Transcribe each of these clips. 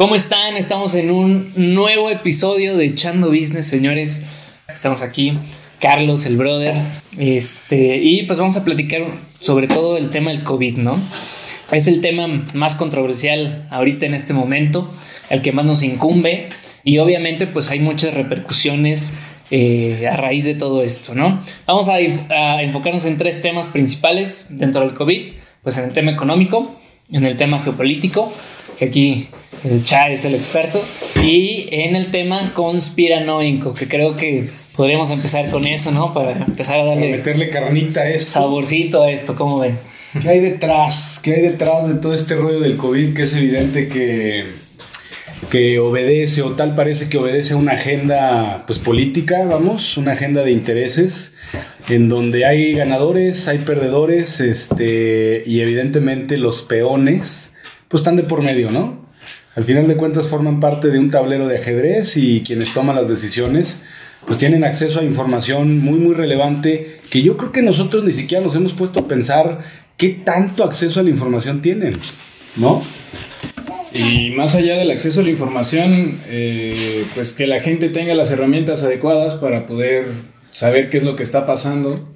¿Cómo están? Estamos en un nuevo episodio de Echando Business, señores. Estamos aquí, Carlos, el brother. Este, y pues vamos a platicar sobre todo el tema del COVID, ¿no? Es el tema más controversial ahorita en este momento, el que más nos incumbe. Y obviamente, pues hay muchas repercusiones eh, a raíz de todo esto, ¿no? Vamos a, a enfocarnos en tres temas principales dentro del COVID: pues en el tema económico, en el tema geopolítico, que aquí el Cha es el experto, y en el tema conspiranoico, que creo que podríamos empezar con eso, ¿no? Para empezar a darle... meterle carnita a esto. Saborcito a esto, ¿cómo ven? ¿Qué hay detrás? ¿Qué hay detrás de todo este rollo del COVID que es evidente que, que obedece o tal parece que obedece a una agenda pues política, vamos, una agenda de intereses en donde hay ganadores, hay perdedores, este, y evidentemente los peones pues están de por medio, ¿no? Al final de cuentas forman parte de un tablero de ajedrez y quienes toman las decisiones pues tienen acceso a información muy muy relevante que yo creo que nosotros ni siquiera nos hemos puesto a pensar qué tanto acceso a la información tienen, ¿no? Y más allá del acceso a la información, eh, pues que la gente tenga las herramientas adecuadas para poder saber qué es lo que está pasando,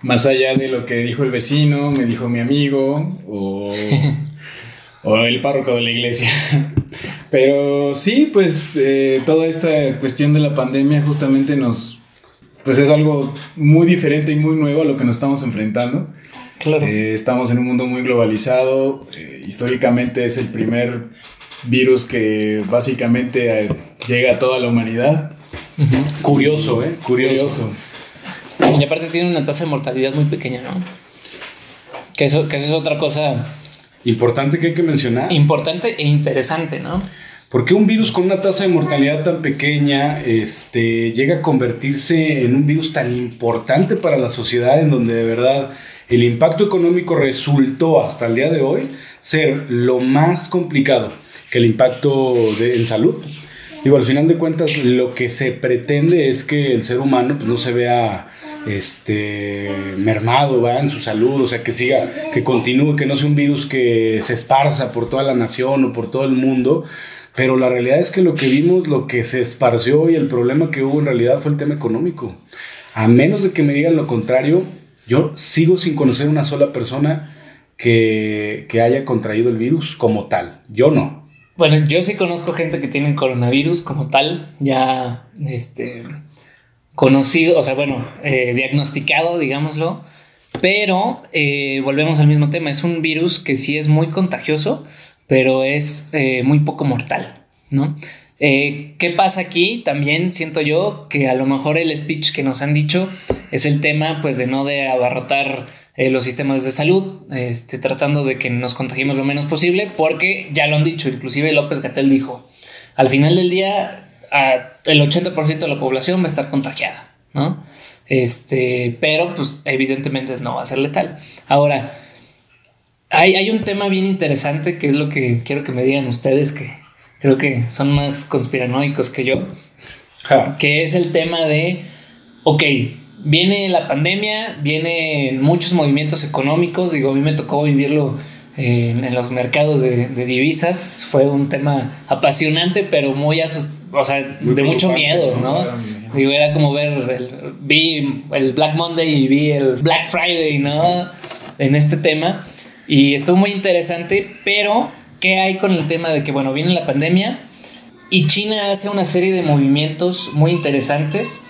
más allá de lo que dijo el vecino, me dijo mi amigo o, o el párroco de la iglesia. Pero sí, pues eh, toda esta cuestión de la pandemia justamente nos, pues es algo muy diferente y muy nuevo a lo que nos estamos enfrentando. Claro. Eh, estamos en un mundo muy globalizado. eh, históricamente es el primer virus que básicamente eh, llega a toda la humanidad. Curioso, ¿eh? Curioso. Y aparte tiene una tasa de mortalidad muy pequeña, ¿no? Que eso, que eso es otra cosa Importante que hay que mencionar. importante e interesante, ¿no? ¿Por qué un virus con una tasa de mortalidad tan pequeña este, llega a convertirse en un virus tan importante para la sociedad en donde de verdad el impacto económico resultó hasta el día de hoy ser lo más complicado que el impacto de- en salud? Digo, al final de cuentas lo que se pretende es que el ser humano pues, no se vea este, mermado ¿va? en su salud, o sea, que siga, que continúe, que no sea un virus que se esparza por toda la nación o por todo el mundo, pero la realidad es que lo que vimos, lo que se esparció y el problema que hubo en realidad fue el tema económico. A menos de que me digan lo contrario, yo sigo sin conocer una sola persona que, que haya contraído el virus como tal. Yo no. Bueno, yo sí conozco gente que tiene coronavirus como tal, ya este, conocido, o sea, bueno, eh, diagnosticado, digámoslo, pero eh, volvemos al mismo tema, es un virus que sí es muy contagioso, pero es eh, muy poco mortal, ¿no? ¿Qué pasa aquí? También siento yo que a lo mejor el speech que nos han dicho es el tema pues de no de abarrotar los sistemas de salud, este, tratando de que nos contagiemos lo menos posible, porque ya lo han dicho, inclusive López Gatel dijo, al final del día a- el 80% de la población va a estar contagiada, ¿no? Este, pero pues evidentemente no va a ser letal. Ahora, hay, hay un tema bien interesante que es lo que quiero que me digan ustedes, que creo que son más conspiranoicos que yo, Ja. que es el tema de, ok, viene la pandemia, vienen muchos movimientos económicos, digo, a mí me tocó vivirlo en, en los mercados de, de divisas, fue un tema apasionante, pero muy, asus- o sea, Muy de mucho miedo, ¿no? era como ver, el, vi el Black Monday y vi el Black Friday, ¿no? En este tema. Y estuvo muy interesante, pero ¿qué hay con el tema de que, bueno, viene la pandemia y China hace una serie de movimientos muy interesantes?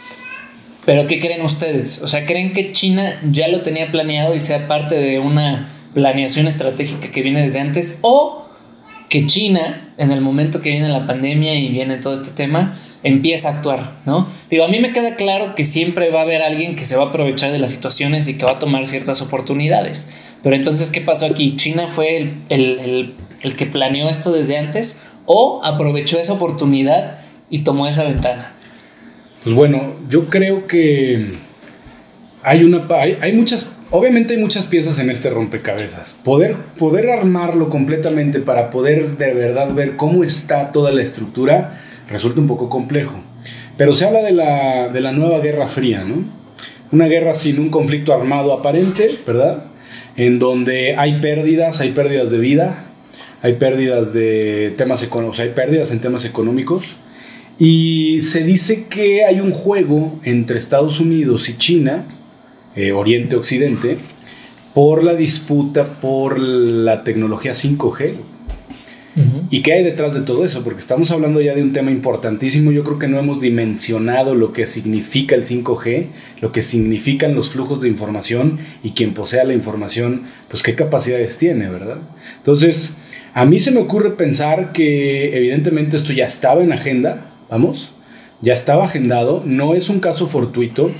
Pero ¿qué creen ustedes? O sea, ¿creen que China ya lo tenía planeado y sea parte de una planeación estratégica que viene desde antes? ¿O que China, en el momento que viene la pandemia y viene todo este tema, empieza a actuar, ¿no? Digo, a mí me queda claro que siempre va a haber alguien que se va a aprovechar de las situaciones y que va a tomar ciertas oportunidades. Pero entonces, ¿qué pasó aquí? ¿China fue el, el- el- que planeó esto desde antes o aprovechó esa oportunidad y tomó esa ventana? Pues bueno, yo creo que hay una hay, hay muchas obviamente hay muchas piezas en este rompecabezas. Poder poder armarlo completamente para poder de verdad ver cómo está toda la estructura resulta un poco complejo. Pero se habla de la, de la nueva Guerra Fría, ¿no? Una guerra sin un conflicto armado aparente, ¿verdad? En donde hay pérdidas, hay pérdidas de vida, hay pérdidas de temas económicos, hay pérdidas en temas económicos. Y se dice que hay un juego entre Estados Unidos y China, eh, Oriente-Occidente, por la disputa por la tecnología 5G. ¿Y qué hay detrás de todo eso? Porque estamos hablando ya de un tema importantísimo. Yo creo que no hemos dimensionado lo que significa el 5G, lo que significan los flujos de información y quien posea la información, pues qué capacidades tiene, ¿verdad? Entonces, a mí se me ocurre pensar que evidentemente esto ya estaba en agenda, vamos, ya estaba agendado, no es un caso fortuito.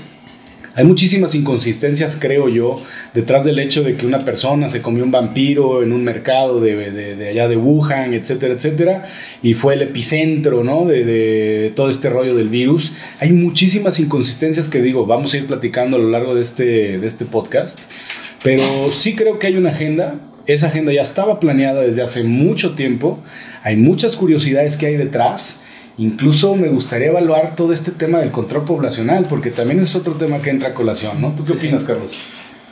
Hay muchísimas inconsistencias, creo yo, detrás del hecho de que una persona se comió un vampiro en un mercado de, allá de Wuhan, etcétera, etcétera, y fue el epicentro, ¿no? De, de, todo este rollo del virus. Hay muchísimas inconsistencias que digo, vamos a ir platicando a lo largo de este, de este podcast, pero sí creo que hay una agenda, esa agenda ya estaba planeada desde hace mucho tiempo. Hay muchas curiosidades que hay detrás. Incluso me gustaría evaluar todo este tema del control poblacional, porque también es otro tema que entra a colación, ¿no? ¿Tú qué opinas, Carlos?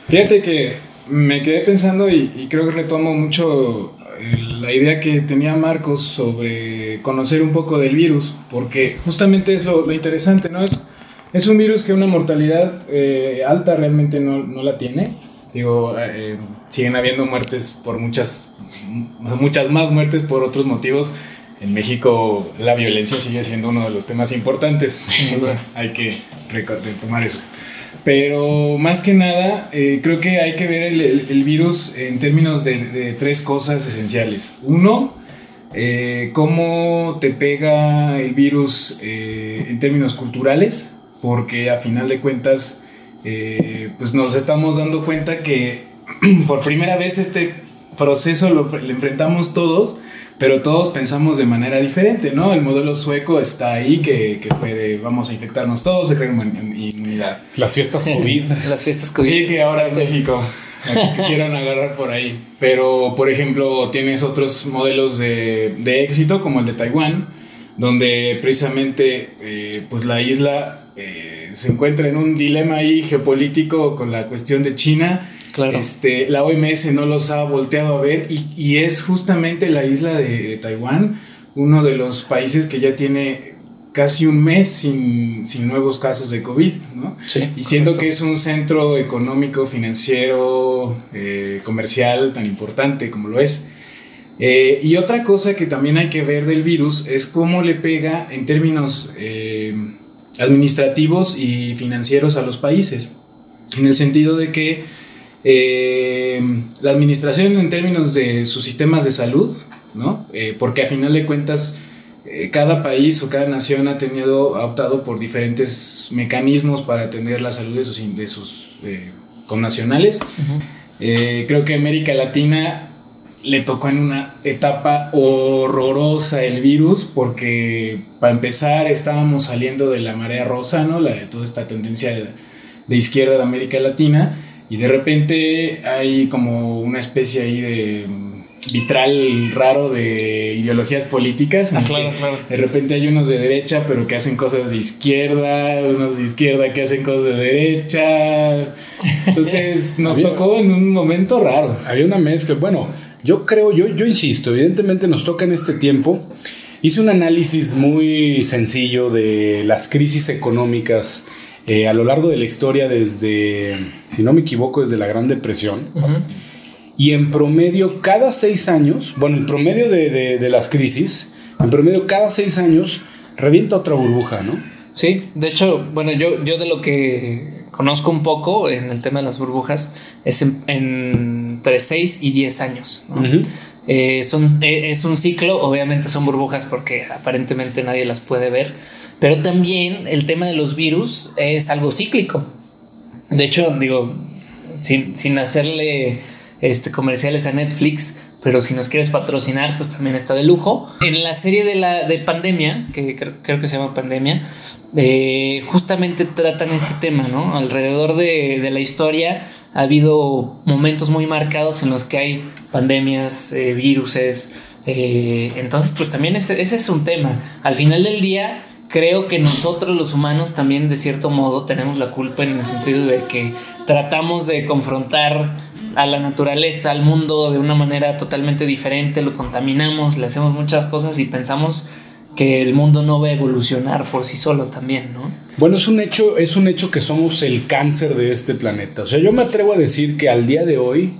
Fíjate que me quedé pensando y, creo que retomo mucho eh, la idea que tenía Marcos sobre conocer un poco del virus, porque justamente es lo, interesante, ¿no? Es, es un virus que una mortalidad eh, alta realmente no, no la tiene Digo, eh, siguen habiendo muertes por muchas, muchas más muertes por otros motivos. En México la violencia sigue siendo uno de los temas importantes. hay que retomar eso. Pero más que nada, eh, creo que hay que ver el, virus en términos de, tres cosas esenciales. Uno, eh, cómo te pega el virus en términos culturales, porque a final de cuentas eh, pues nos estamos dando cuenta que por primera vez este proceso lo, enfrentamos todos, pero todos pensamos de manera diferente, ¿no? El modelo sueco está ahí, que, que fue de vamos a infectarnos todos, se crea inmunidad. Las fiestas COVID. Las fiestas COVID. Sí, que ahora en México quisieron agarrar por ahí. Pero, por ejemplo, tienes otros modelos de, de éxito, como el de Taiwán, donde precisamente eh, pues la isla... Eh, se encuentra en un dilema ahí geopolítico con la cuestión de China. Este, la OMS no los ha volteado a ver y, es justamente la isla de, Taiwán, uno de los países que ya tiene casi un mes sin, nuevos casos de COVID, ¿no? y siendo que es un centro económico, financiero, eh, comercial tan importante como lo es. Eh, y otra cosa que también hay que ver del virus es cómo le pega en términos eh, administrativos y financieros a los países, en el sentido de que eh, la administración en términos de sus sistemas de salud, ¿no? Eh, porque a final de cuentas eh, cada país o cada nación ha tenido, ha optado por diferentes mecanismos para atender la salud de sus, de sus connacionales. creo que América Latina le tocó en una etapa horrorosa el virus porque para empezar estábamos saliendo de la marea rosa, ¿no? La, de toda esta tendencia de, izquierda de América Latina y de repente hay como una especie ahí de vitral raro de ideologías políticas. Ah, claro, claro. De repente hay unos de derecha pero que hacen cosas de izquierda, unos de izquierda que hacen cosas de derecha. Entonces nos tocó en un momento raro. Había una mezcla, bueno, yo creo, yo, yo insisto, evidentemente nos toca en este tiempo. Hice un análisis muy sencillo de las crisis económicas eh, a lo largo de la historia desde, si no me equivoco, desde la Gran Depresión. Y en promedio, cada seis años, bueno, en promedio de, de, las crisis, en promedio cada seis años revienta otra burbuja, ¿no? Sí, de hecho, bueno, yo, yo de lo que conozco un poco en el tema de las burbujas es en entre 6 y 10 años. Eh, son, eh, es un ciclo, obviamente son burbujas porque aparentemente nadie las puede ver, pero también el tema de los virus es algo cíclico. De hecho, digo, sin, sin hacerle este, comerciales a Netflix, pero si nos quieres patrocinar, pues también está de lujo. En la serie de la de pandemia, que creo, que se llama Pandemia, eh, justamente tratan este tema, ¿no? Alrededor de, de la historia ha habido momentos muy marcados en los que hay pandemias, eh, viruses. Eh, entonces, pues también ese, es un tema. Al final del día, creo que nosotros los humanos también de cierto modo tenemos la culpa en el sentido de que tratamos de confrontar a la naturaleza, al mundo de una manera totalmente diferente, lo contaminamos, le hacemos muchas cosas y pensamos que el mundo no va a evolucionar por sí solo también, ¿no? Bueno, es un hecho, es un hecho que somos el cáncer de este planeta. O sea, yo me atrevo a decir que al día de hoy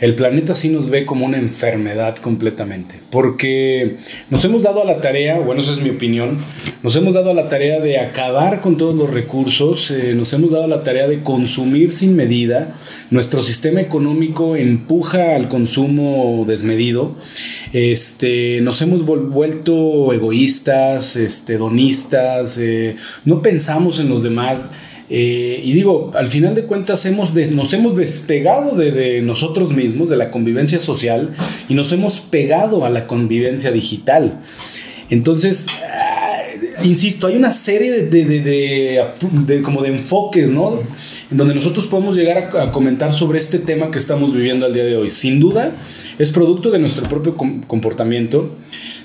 el planeta sí nos ve como una enfermedad completamente, porque nos hemos dado a la tarea, bueno, esa es mi opinión, nos hemos dado a la tarea de acabar con todos los recursos, eh, nos hemos dado a la tarea de consumir sin medida, nuestro sistema económico empuja al consumo desmedido, este, nos hemos vuelto egoístas, este, donistas, eh, no pensamos en los demás. Eh, y digo, al final de cuentas hemos nos hemos despegado de, nosotros mismos, de la convivencia social, y nos hemos pegado a la convivencia digital. Entonces, ah, insisto, hay una serie de, como de enfoques, ¿no? En donde nosotros podemos llegar a, comentar sobre este tema que estamos viviendo al día de hoy. Sin duda, es producto de nuestro propio comportamiento.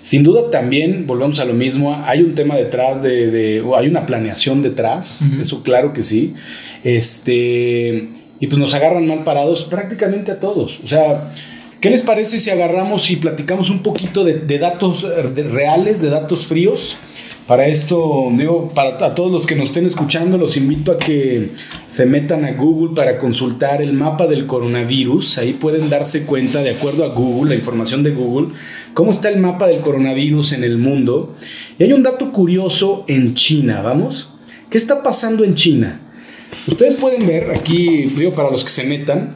Sin duda también, volvemos a lo mismo, hay un tema detrás de, hay una planeación detrás, eso claro que sí. Este, y pues nos agarran mal parados prácticamente a todos. O sea, ¿qué les parece si agarramos y platicamos un poquito de, datos reales, de datos fríos? Para esto, digo, para todos los que nos estén escuchando, los invito a que se metan a Google para consultar el mapa del coronavirus. Ahí pueden darse cuenta, de acuerdo a Google, la información de Google, cómo está el mapa del coronavirus en el mundo. Y hay un dato curioso en China, ¿vamos? ¿Qué está pasando en China? Ustedes pueden ver aquí, digo, para los que se metan,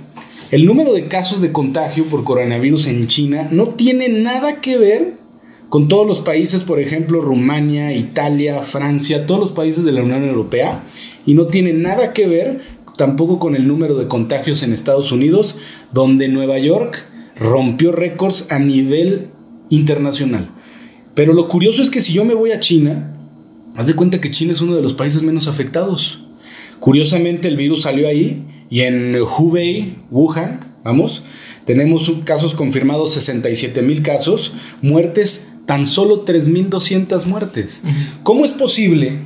el número de casos de contagio por coronavirus en China no tiene nada que ver con todos los países, por ejemplo, Rumania, Italia, Francia, todos los países de la Unión Europea, y no tiene nada que ver tampoco con el número de contagios en Estados Unidos, donde Nueva York rompió récords a nivel internacional. Pero lo curioso es que si yo me voy a China, haz de cuenta que China es uno de los países menos afectados. Curiosamente el virus salió ahí y en Hubei, Wuhan, vamos, tenemos casos confirmados 67 mil casos, muertes tan solo 3.200 muertes. ¿Cómo es posible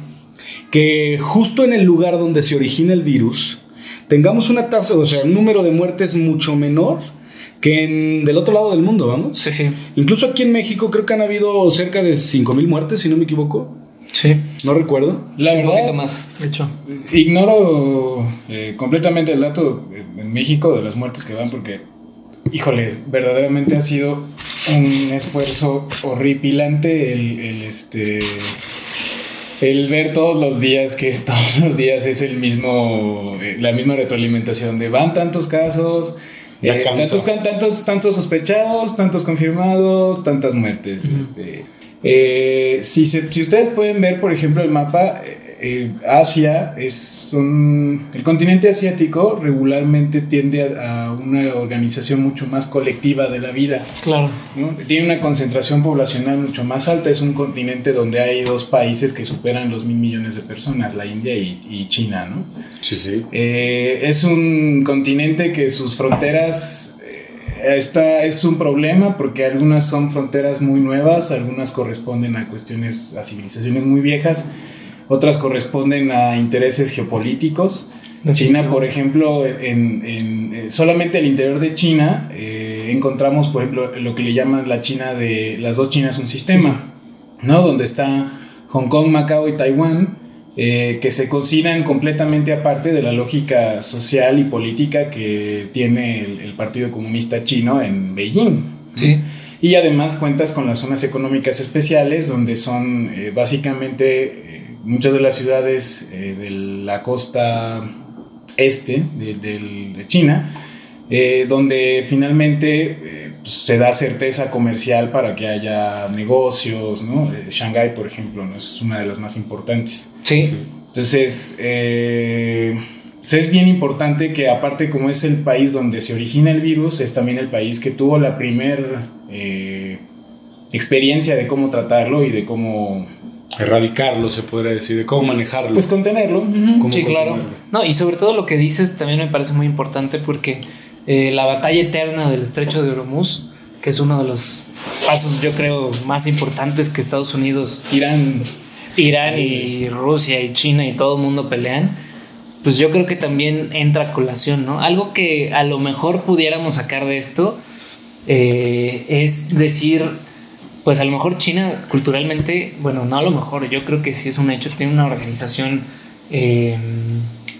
que justo en el lugar donde se origina el virus tengamos una tasa, o sea, un número de muertes mucho menor que en, del otro lado del mundo, vamos? Sí, sí. Incluso aquí en México creo que han habido cerca de 5.000 muertes, si no me equivoco. Sí. No recuerdo. La verdad, un poquito más, de hecho. Ignoro eh, completamente el dato en México de las muertes que van porque híjole, verdaderamente ha sido un esfuerzo horripilante el, este el ver todos los días que todos los días es el mismo eh, la misma retroalimentación de van tantos casos eh, tantos, tantos, tantos sospechados tantos confirmados tantas muertes este, eh, si, si ustedes pueden ver por ejemplo el mapa eh, Asia es un, el continente asiático regularmente tiende a, una organización mucho más colectiva de la vida. Claro. Tiene una concentración poblacional mucho más alta. Es un continente donde hay dos países que superan los mil millones de personas, la India y, China, ¿no? Sí, sí. Eh, es un continente que sus fronteras eh, Esta es un problema porque algunas son fronteras muy nuevas, algunas corresponden a cuestiones, a civilizaciones muy viejas otras corresponden a intereses geopolíticos. China, por ejemplo, en, eh, solamente el interior de China eh, encontramos, por ejemplo, lo que le llaman la China de las dos Chinas un sistema, ¿no? Donde está Hong Kong, Macao y Taiwán, eh, que se consideran completamente aparte de la lógica social y política que tiene el, Partido Comunista Chino en Beijing. Sí. Y además cuentas con las zonas económicas especiales, donde son básicamente muchas de las ciudades eh, de la costa este de, China, eh, donde finalmente eh, pues, se da certeza comercial para que haya negocios, ¿no? Shanghái, por ejemplo, ¿no? es una de las más importantes. Sí. Entonces, es bien importante que aparte como es el país donde se origina el virus, es también el país que tuvo la primera experiencia de cómo tratarlo y de cómo erradicarlo, se podría decir, de cómo manejarlo. Pues contenerlo. sí, claro. No, y sobre todo lo que dices también me parece muy importante porque eh, la batalla eterna del estrecho de Hormuz, que es uno de los pasos, yo creo, más importantes que Estados Unidos, Irán, Irán y Rusia y China y todo el mundo pelean, pues yo creo que también entra a colación, ¿no? Algo que a lo mejor pudiéramos sacar de esto eh, es decir, pues a lo mejor China culturalmente, bueno, no a lo mejor, yo creo que sí es un hecho, tiene una organización... Eh,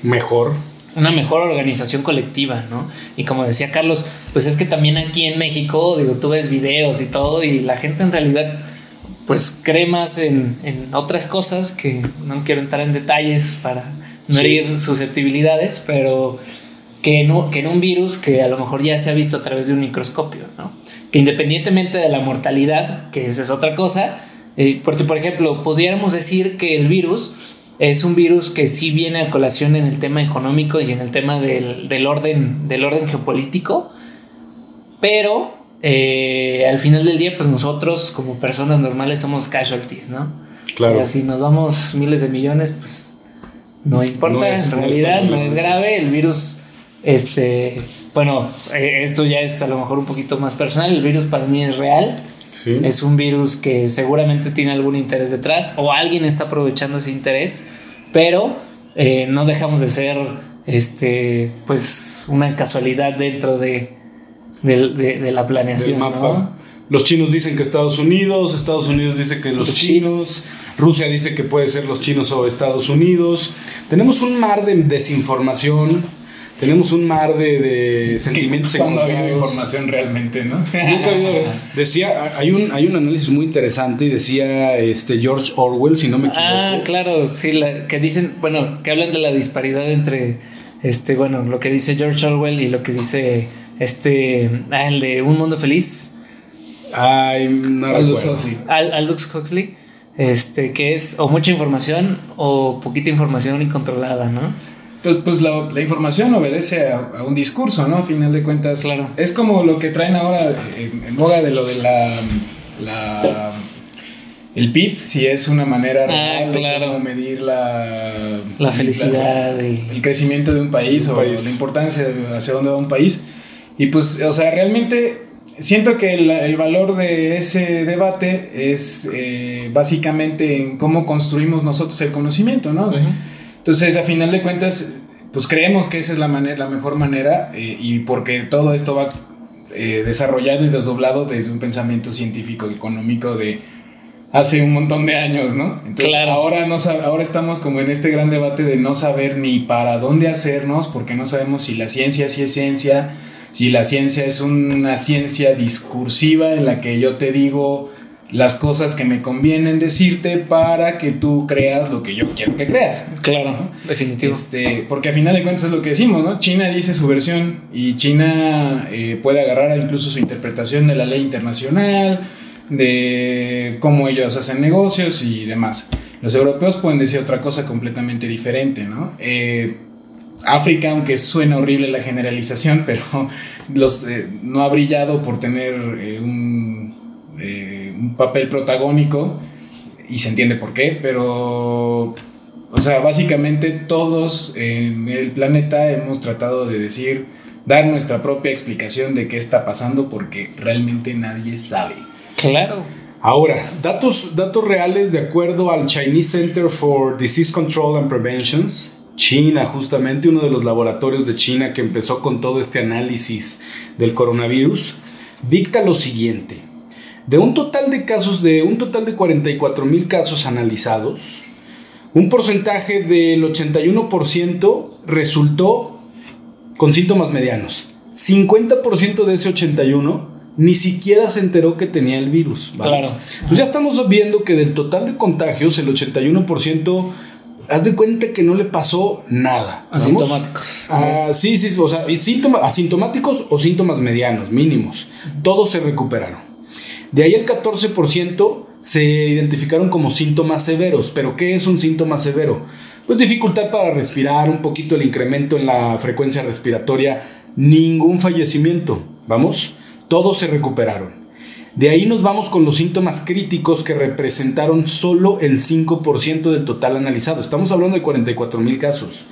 mejor. Una mejor organización colectiva, ¿no? Y como decía Carlos, pues es que también aquí en México, digo, tú ves videos y todo y la gente en realidad pues cree más en, en otras cosas que no quiero entrar en detalles para no herir susceptibilidades, pero que en, que en un virus que a lo mejor ya se ha visto a través de un microscopio, ¿no? Que independientemente de la mortalidad, que esa es otra cosa, eh, porque por ejemplo, pudiéramos decir que el virus es un virus que sí viene a colación en el tema económico y en el tema del, del orden, del orden geopolítico, pero eh, al final del día, pues nosotros como personas normales somos casualties, ¿no? Claro. si nos vamos miles de millones, pues no importa, en realidad no es grave, el virus este, bueno, eh, esto ya es a lo mejor un poquito más personal. El virus para mí es real. Es un virus que seguramente tiene algún interés detrás o alguien está aprovechando ese interés, pero eh, no dejamos de ser, este, pues, una casualidad dentro de, de, la planeación. Los chinos dicen que Estados Unidos, Estados Unidos dice que los, chinos, Rusia dice que puede ser los chinos o Estados Unidos. Tenemos un mar de desinformación tenemos un mar de, de sentimientos Cuando ha habido información realmente, ¿no? Nunca ha habido. Decía, hay un, hay un análisis muy interesante y decía este George Orwell, si no me equivoco. Ah, claro, sí, la, que dicen, bueno, que hablan de la disparidad entre, este, bueno, lo que dice George Orwell y lo que dice este, ah, el de Un Mundo Feliz. Ay, no Aldous Huxley. Aldous Huxley. Este, que es o mucha información o poquita información incontrolada, ¿no? Pues, pues la, información obedece a, un discurso, ¿no? A final de cuentas. Claro. Es como lo que traen ahora en, boga de lo de la, la el PIB, si es una manera ah, de medir la, la felicidad, el crecimiento de un país o la importancia de hacia dónde va un país. Y pues, o sea, realmente siento que el, valor de ese debate es eh, básicamente en cómo construimos nosotros el conocimiento, ¿no? Entonces, a final de cuentas, pues creemos que esa es la, manera, la mejor manera eh, y porque todo esto va eh, desarrollado y desdoblado desde un pensamiento científico, económico de hace un montón de años, ¿no? Entonces, ahora, no, ahora estamos como en este gran debate de no saber ni para dónde hacernos, porque no sabemos si la ciencia sí es ciencia, si la ciencia es una ciencia discursiva en la que yo te digo las cosas que me convienen decirte para que tú creas lo que yo quiero que creas. Claro, definitivo. Este, porque al final de cuentas es lo que decimos, ¿no? China dice su versión y China eh, puede agarrar incluso su interpretación de la ley internacional, de cómo ellos hacen negocios y demás. Los europeos pueden decir otra cosa completamente diferente, ¿no? Eh, África, aunque suena horrible la generalización, pero los, eh, no ha brillado por tener un un papel protagónico y se entiende por qué, pero, o sea, básicamente todos en el planeta hemos tratado de decir, dar nuestra propia explicación de qué está pasando porque realmente nadie sabe. Claro. Ahora, datos, datos reales de acuerdo al Chinese Center for Disease Control and Prevention, China, justamente uno de los laboratorios de China que empezó con todo este análisis del coronavirus, dicta lo siguiente. De un total de casos, de un total de 44 mil casos analizados, un porcentaje del 81% resultó con síntomas medianos. 50% de ese 81 ni siquiera se enteró que tenía el virus. Claro. Pues ya estamos viendo que del total de contagios, el 81%, haz de cuenta que no le pasó nada. Asintomáticos. Ah, sí, sí, o sea, asintomáticos o síntomas medianos, mínimos. Todos se recuperaron. De ahí el 14% se identificaron como síntomas severos. ¿Pero qué es un síntoma severo? Pues dificultad para respirar, un poquito el incremento en la frecuencia respiratoria, ningún fallecimiento. ¿Vamos? Todos se recuperaron. De ahí nos vamos con los síntomas críticos que representaron solo el 5% del total analizado. Estamos hablando de 44 mil casos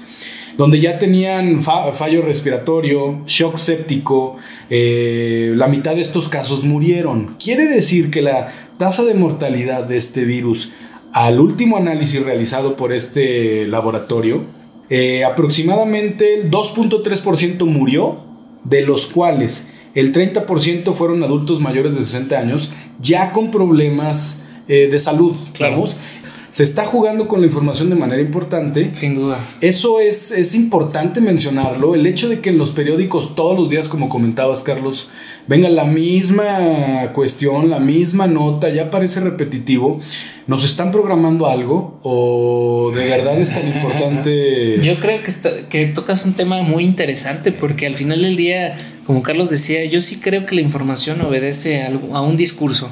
donde ya tenían fallo respiratorio, shock séptico, eh, la mitad de estos casos murieron. Quiere decir que la tasa de mortalidad de este virus al último análisis realizado por este laboratorio eh, aproximadamente el 2.3% murió, de los cuales el 30% fueron adultos mayores de 60 años, ya con problemas eh, de salud. Claro. Se está jugando con la información de manera importante. Sin duda. Eso es, es importante mencionarlo. El hecho de que en los periódicos todos los días, como comentabas, Carlos, venga la misma cuestión, la misma nota, ya parece repetitivo. ¿Nos están programando algo? ¿O de verdad es tan importante? Yo creo que, está- que tocas un tema muy interesante porque al final del día, como Carlos decía, yo sí creo que la información obedece a, algo- a un discurso.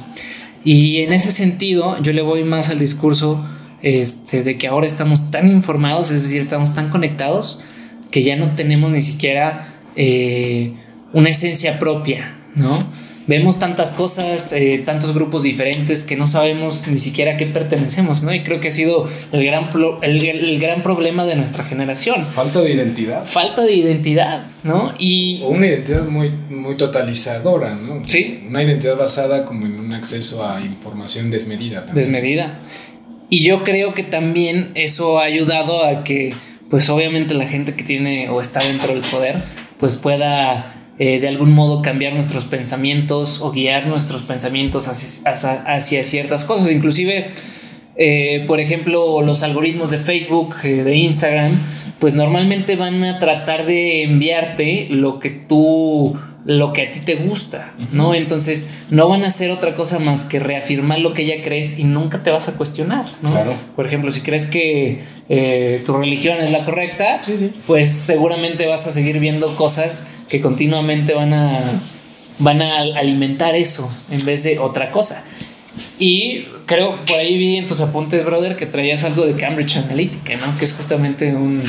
Y en ese sentido, yo le voy más al discurso este, de que ahora estamos tan informados, es decir, estamos tan conectados, que ya no tenemos ni siquiera eh, una esencia propia, ¿no? Vemos tantas cosas, eh, tantos grupos diferentes que no sabemos ni siquiera a qué pertenecemos, ¿no? Y creo que ha sido el gran, pro- el, el gran problema de nuestra generación. Falta de identidad. Falta de identidad, ¿no? Y O una identidad muy, muy totalizadora, ¿no? Sí. Una identidad basada como en un acceso a información desmedida. también. desmedida. Y yo creo que también eso ha ayudado a que, pues obviamente la gente que tiene o está dentro del poder, pues pueda eh, de algún modo cambiar nuestros pensamientos o guiar nuestros pensamientos hacia, hacia- hacia ciertas cosas. Inclusive, eh, por ejemplo, los algoritmos de Facebook, eh, de Instagram, pues normalmente van a tratar de enviarte lo que tú lo que a ti te gusta, ¿no? Entonces no van a hacer otra cosa más que reafirmar lo que ya crees y nunca te vas a cuestionar, ¿no? Claro. Por ejemplo, si crees que eh, tu religión es la correcta, pues seguramente vas a seguir viendo cosas que continuamente van a, van a alimentar eso en vez de otra cosa. Y creo, por ahí vi en tus apuntes, brother, que traías algo de Cambridge Analytica, ¿no? Que es justamente un,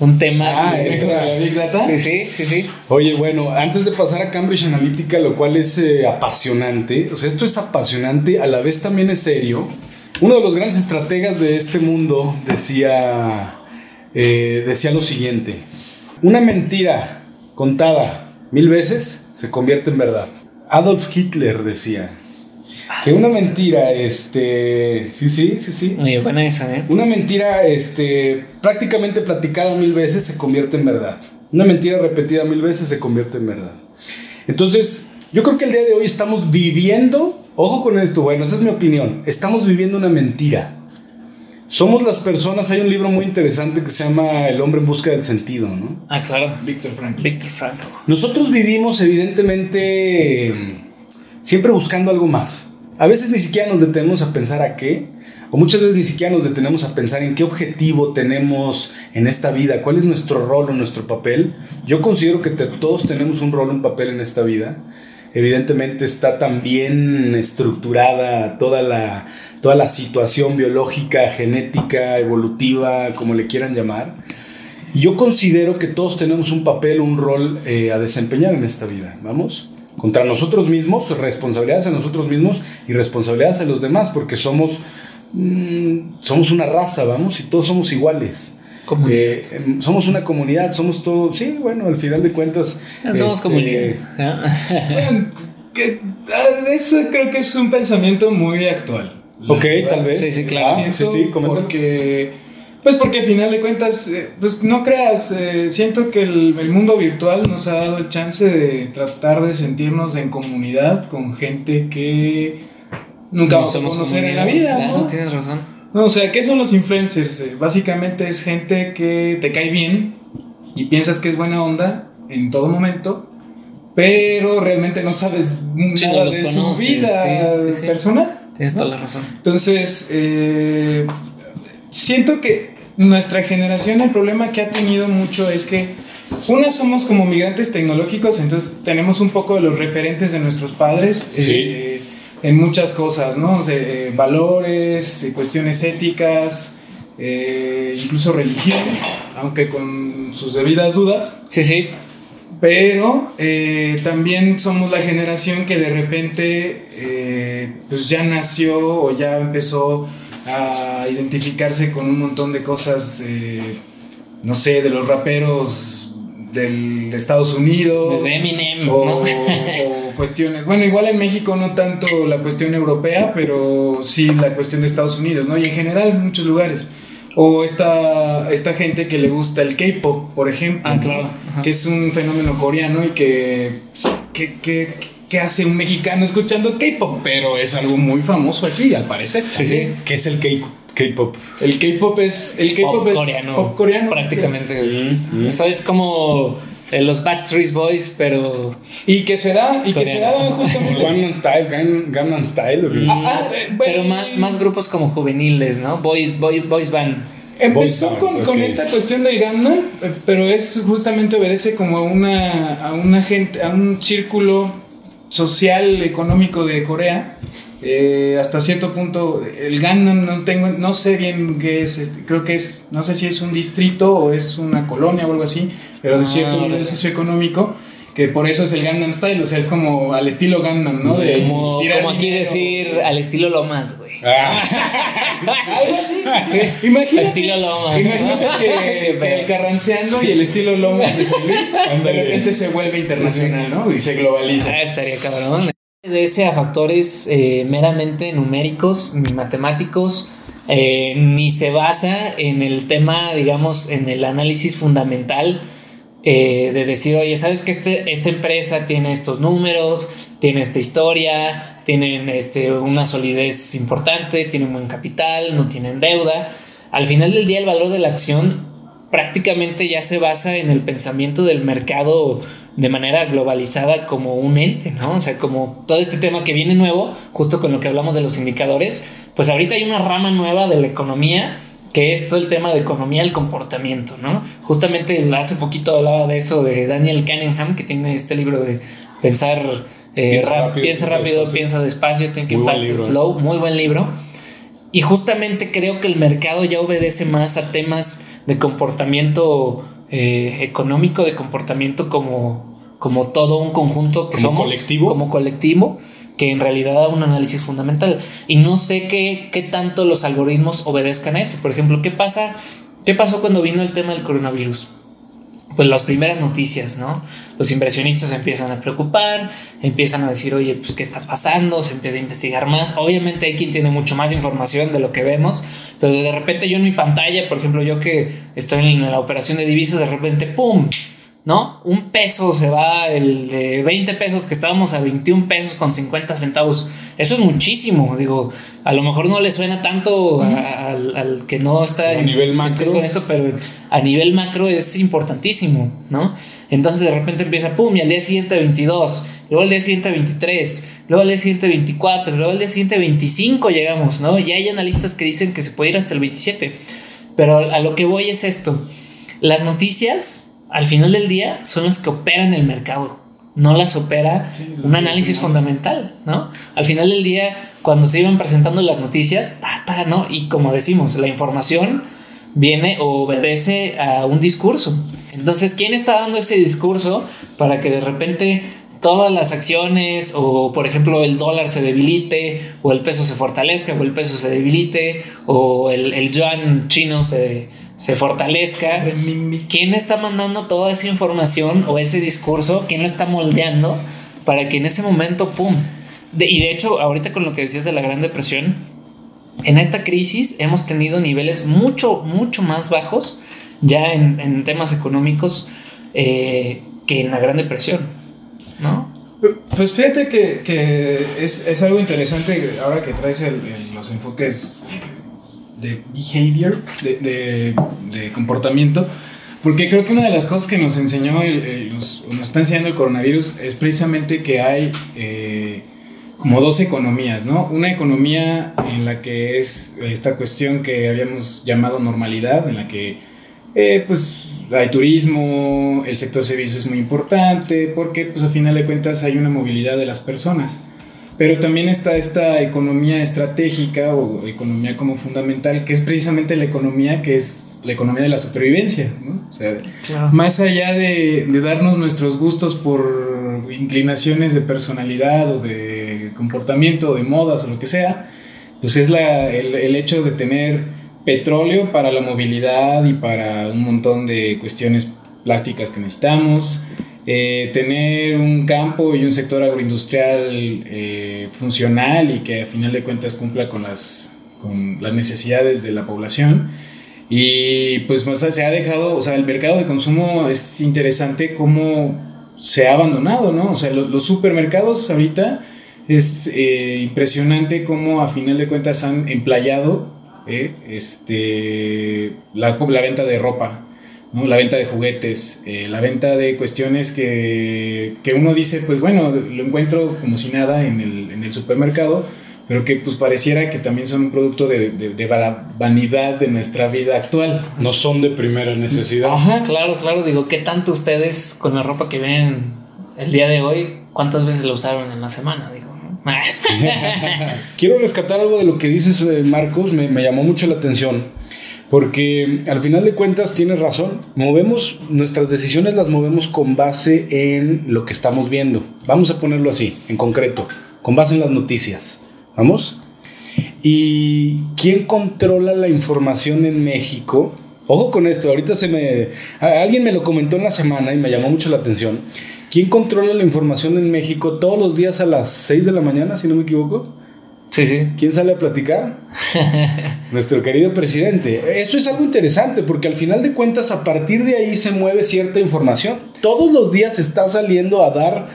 un tema... Ah, que- entra. ¿La Big Data? Sí, sí, sí, sí. Oye, bueno, antes de pasar a Cambridge Analytica, lo cual es eh, apasionante, o sea, esto es apasionante, a la vez también es serio. Uno de los grandes estrategas de este mundo decía, eh, decía lo siguiente, una mentira contada mil veces se convierte en verdad. Adolf Hitler decía que una mentira, este, sí, sí, sí, sí, Oye, buena esa, ¿eh? una mentira este, prácticamente platicada mil veces se convierte en verdad. Una mentira repetida mil veces se convierte en verdad. Entonces, yo creo que el día de hoy estamos viviendo, ojo con esto, bueno, esa es mi opinión, estamos viviendo una mentira. Somos las personas, hay un libro muy interesante que se llama El hombre en busca del sentido, ¿no? Ah, claro. Víctor Franklin. Víctor Franco. Nosotros vivimos evidentemente siempre buscando algo más. A veces ni siquiera nos detenemos a pensar a qué, o muchas veces ni siquiera nos detenemos a pensar en qué objetivo tenemos en esta vida, cuál es nuestro rol o nuestro papel. Yo considero que te- todos tenemos un rol, un papel en esta vida. Evidentemente está también estructurada toda la, toda la situación biológica, genética, evolutiva, como le quieran llamar. Y yo considero que todos tenemos un papel, un rol eh, a desempeñar en esta vida, ¿vamos? Contra nosotros mismos, responsabilidades a nosotros mismos y responsabilidades a los demás, porque somos, mm, somos una raza, ¿vamos? Y todos somos iguales. Comunidad. Eh, somos una comunidad, somos todos, sí, bueno, al final de cuentas... Somos este, comunidad. ¿no? Bueno, que, ah, eso creo que es un pensamiento muy actual. Ok, verdad. tal vez. Sí, sí, claro. Ah, Siento sí, sí, comenta. porque pues porque al final de cuentas eh, pues no creas eh, siento que el, el mundo virtual nos ha dado el chance de tratar de sentirnos en comunidad con gente que nunca No vamos a conocer en la vida Claro, ¿no? tienes razón. No, o sea, ¿qué son los influencers? Eh, básicamente es gente que te cae bien y piensas que es buena onda en todo momento, pero realmente no sabes Sí, nada no de conoces, su vida sí, sí, sí. personal. Tienes ¿no? toda la razón. Entonces, eh, siento que nuestra generación el problema que ha tenido mucho es que una somos como migrantes tecnológicos, entonces tenemos un poco de los referentes de nuestros padres eh, en muchas cosas, ¿no? O sea, eh, valores, eh, cuestiones éticas, eh, incluso religión, aunque con sus debidas dudas. Sí, sí. Pero eh, también somos la generación que de repente pues ya nació o ya empezó a identificarse con un montón de cosas, no sé, de los raperos del, de Estados Unidos. Desde Eminem, o, ¿no? o cuestiones, bueno, igual en México no tanto la cuestión europea, pero sí la cuestión de Estados Unidos, ¿no? Y en general en muchos lugares. O esta, esta gente que le gusta el K-pop, por ejemplo. Ah, claro. Que es un fenómeno coreano y que, que, que, que hace un mexicano escuchando K-pop. Pero es algo muy famoso aquí, al parecer. Sí, sí. ¿Qué es el K- K-pop? El K-pop es. El K-pop Pop es coreano. pop coreano. Prácticamente. Mm, mm. Eso es como eh, los Backstreet Boys, pero. Y que se da, y que se da justamente. Gangnam Style, Gan- Gangnam Style. ¿o qué? Ah, ah, eh, bueno, pero más, más grupos como juveniles, ¿no? Boys, boy, boys band. Empezó Boys con, band, con ok. esta cuestión del Gangnam, eh, pero es justamente obedece como a una, a una gente, a un círculo social, económico de Corea. Eh, hasta cierto punto, el Gangnam no tengo, no sé bien qué es, este, creo que es, no sé si es un distrito o es una colonia o algo así, pero de Ah, cierto nivel socioeconómico, que por eso es el Gangnam Style, o sea, es como al estilo Gangnam, ¿no? De Como, aquí dinero. decir al estilo Lomas, güey. Ah, Algo así, sí, sí. Imagínate, Estilo Lomas. imagínate que, que el Carranciano y el estilo Lomas de San Luis de repente se vuelve internacional, ¿no? Y se globaliza. Ah, estaría cabrón. Obedece a factores eh, meramente numéricos ni matemáticos, eh, ni se basa en el tema, digamos, en el análisis fundamental eh, de decir, oye, ¿sabes que este, esta empresa tiene estos números, tiene esta historia, tienen este, una solidez importante, tienen buen capital, no tienen deuda? Al final del día el valor de la acción prácticamente ya se basa en el pensamiento del mercado de manera globalizada como un ente, ¿no? O sea, como todo este tema que viene nuevo, justo con lo que hablamos de los indicadores, pues ahorita hay una rama nueva de la economía que es todo el tema de economía del comportamiento, ¿no? Justamente hace poquito hablaba de eso de Daniel Cunningham, que tiene este libro de pensar, eh, Piensa rap- rápido, piensa rápido, despacio. piensa despacio, Muy fast libro, ¿eh? slow, muy buen libro. Y justamente creo que el mercado ya obedece más a temas de comportamiento eh, económico, de comportamiento como, como todo un conjunto que Como somos, colectivo. como colectivo, que en realidad da un análisis fundamental. Y no sé qué, qué tanto los algoritmos obedezcan a esto. Por ejemplo, ¿qué pasa? ¿Qué pasó cuando vino el tema del coronavirus? Pues las primeras noticias, ¿no? Los inversionistas se empiezan a preocupar, empiezan a decir, oye, pues qué está pasando, se empieza a investigar más. Obviamente hay quien tiene mucho más información de lo que vemos, pero de repente yo en mi pantalla, por ejemplo, yo que estoy en la operación de divisas, de repente, ¡pum! ¿No? Un peso se va, el de 20 pesos que estábamos a 21 pesos con 50 centavos. Eso es muchísimo, digo, a lo mejor no le suena tanto a- al, al que no está A en- nivel macro. con esto, pero a nivel macro es importantísimo, ¿no? Entonces de repente empieza, pum, y al día siguiente 22, luego al día siguiente 23, luego al día siguiente 24, luego al día siguiente 25 llegamos, ¿no? Y hay analistas que dicen que se puede ir hasta el 27, pero a lo que voy es esto, las noticias al final del día son las que operan el mercado. No las opera un análisis fundamental, ¿no? Al final del día, cuando se iban presentando las noticias, ta, ta, ¿no? Y como decimos, la información viene o obedece a un discurso. Entonces, ¿quién está dando ese discurso para que de repente todas las acciones o, por ejemplo, el dólar se debilite o el peso se fortalezca o el peso se debilite o el, el yuan chino se, se fortalezca? ¿Quién está mandando toda esa información o ese discurso? ¿Quién lo está moldeando para que en ese momento, ¡pum! De- y de hecho, ahorita con lo que decías de la Gran Depresión, en esta crisis hemos tenido niveles mucho, mucho más bajos ya en, en temas económicos eh, que en la Gran Depresión, ¿no? Pues fíjate que, que es, es algo interesante ahora que traes el- el- los enfoques de behavior, de, de- comportamiento, porque creo que una de las cosas que nos enseñó, el, nos está enseñando el coronavirus es precisamente que hay eh, como dos economías, ¿no? Una economía en la que es esta cuestión que habíamos llamado normalidad, en la que eh, pues hay turismo, el sector servicios es muy importante, porque pues a final de cuentas hay una movilidad de las personas. Pero también está esta economía estratégica o economía como fundamental, que es precisamente la economía que es la economía de la supervivencia, ¿no? O sea, Claro. más allá de, de darnos nuestros gustos por inclinaciones de personalidad o de comportamiento o de modas o lo que sea, pues es la, el, el hecho de tener petróleo para la movilidad y para un montón de cuestiones plásticas que necesitamos, eh, tener un campo y un sector agroindustrial eh, funcional y que a final de cuentas cumpla con las, con las necesidades de la población Y pues se ha dejado, o sea, el mercado de consumo es interesante cómo se ha abandonado, ¿no? O sea, los supermercados ahorita es eh, impresionante cómo a final de cuentas han emplayado este, la, venta de ropa, ¿no? la venta de juguetes, eh, la venta de cuestiones que, que, uno dice, pues bueno, lo encuentro como si nada en el, en el supermercado, pero que pues pareciera que también son un producto de, de, de, la vanidad de nuestra vida actual. No son de primera necesidad. Ajá. Claro, claro, digo, ¿qué tanto ustedes con la ropa que ven el día de hoy, cuántas veces la usaron en la semana? Digo, Quiero rescatar algo de lo que dices, eh, Marcos, me, me, llamó mucho la atención, porque al final de cuentas tienes razón, movemos, nuestras decisiones las movemos con base en lo que estamos viendo, vamos a ponerlo así, en concreto, con base en las noticias, ¿vamos? ¿Y quién controla la información en México? Ojo con esto, ahorita se me... Alguien me lo comentó en la semana y me llamó mucho la atención. ¿Quién controla la información en México todos los días a las 6 de la mañana, si no me equivoco? Sí, sí. ¿Quién sale a platicar? Nuestro querido presidente. Eso es algo interesante porque al final de cuentas a partir de ahí se mueve cierta información. Todos los días está saliendo a dar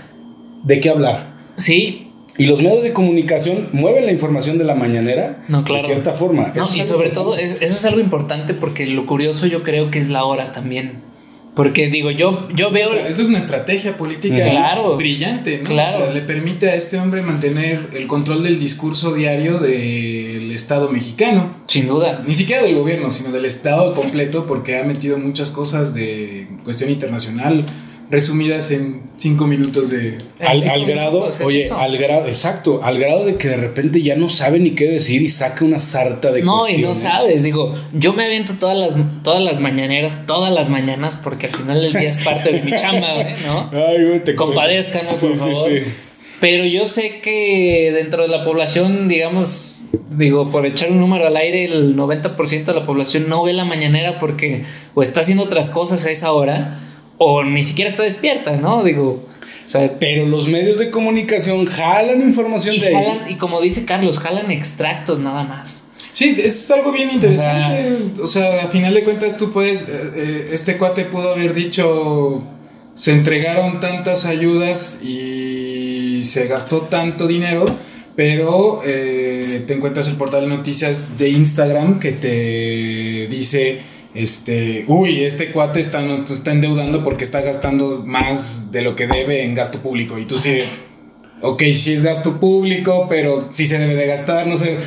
de qué hablar. Sí. Y los medios de comunicación mueven la información de la mañanera no, claro. de cierta forma. No, y sobre todo es, eso es algo importante porque lo curioso yo creo que es la hora también. Porque digo, yo, yo veo. Esta es una estrategia política claro, brillante, ¿no? Claro. O sea, le permite a este hombre mantener el control del discurso diario del Estado mexicano. Sin duda. Ni siquiera del gobierno, sino del Estado completo, porque ha metido muchas cosas de cuestión internacional resumidas en cinco minutos de... Al, al grado, minutos, oye, eso? al grado, exacto, al grado de que de repente ya no sabe ni qué decir y saca una sarta de no, cuestiones. No, y no sabes, digo, yo me aviento todas las, todas las mañaneras, todas las mañanas, porque al final del día es parte de mi chamba, ¿no? Ay, güey, te Compadezcan, sí, por sí, favor. Sí. Pero yo sé que dentro de la población, digamos, digo, por echar un número al aire, el 90% de la población no ve la mañanera porque o está haciendo otras cosas a esa hora o ni siquiera está despierta, ¿no? Digo, o sea, pero los medios de comunicación jalan información y de jalan, ahí. Y como dice Carlos, jalan extractos nada más. Sí, es algo bien interesante. O sea, o sea a final de cuentas tú puedes, eh, este cuate pudo haber dicho, se entregaron tantas ayudas y se gastó tanto dinero, pero eh, te encuentras el portal de noticias de Instagram que te dice este, uy, este cuate está, nos está endeudando porque está gastando más de lo que debe en gasto público. Y tú sí, ok, sí es gasto público, pero sí se debe de gastar, no sé.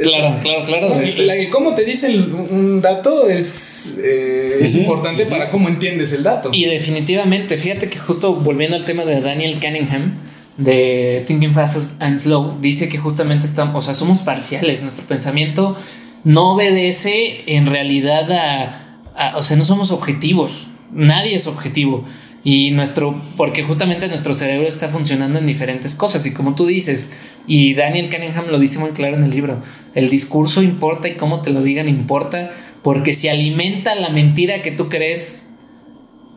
Claro, claro, claro. No, es, la, el cómo te dicen un dato es, eh, es importante para cómo entiendes el dato. Y definitivamente, fíjate que justo volviendo al tema de Daniel Cunningham, de Thinking Fast and Slow, dice que justamente estamos, o sea, somos parciales, nuestro pensamiento no obedece en realidad a, o sea, no somos objetivos, nadie es objetivo. Y nuestro, porque justamente nuestro cerebro está funcionando en diferentes cosas. Y como tú dices, y Daniel Cunningham lo dice muy claro en el libro, el discurso importa y cómo te lo digan importa, porque si alimenta la mentira que tú crees,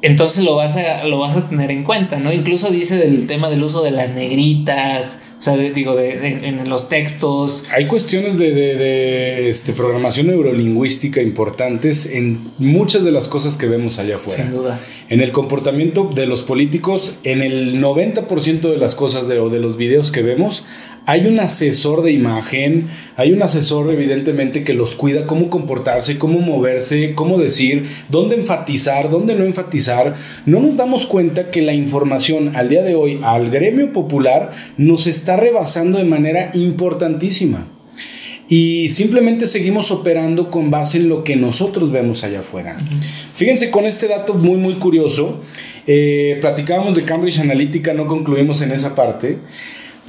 entonces lo vas a, lo vas a tener en cuenta, ¿no? Incluso dice del tema del uso de las negritas, o sea, de, digo, de, de, en los textos. Hay cuestiones de, de, de, este, programación neurolingüística importantes en muchas de las cosas que vemos allá afuera. Sin duda. En el comportamiento de los políticos, en el 90% de las cosas de, o de los videos que vemos, hay un asesor de imagen, hay un asesor evidentemente que los cuida cómo comportarse, cómo moverse, cómo decir, dónde enfatizar, dónde no enfatizar. No nos damos cuenta que la información al día de hoy al gremio popular nos está rebasando de manera importantísima. Y simplemente seguimos operando con base en lo que nosotros vemos allá afuera. Uh -huh. Fíjense con este dato muy, muy curioso. Eh, platicábamos de Cambridge Analytica, no concluimos en esa parte.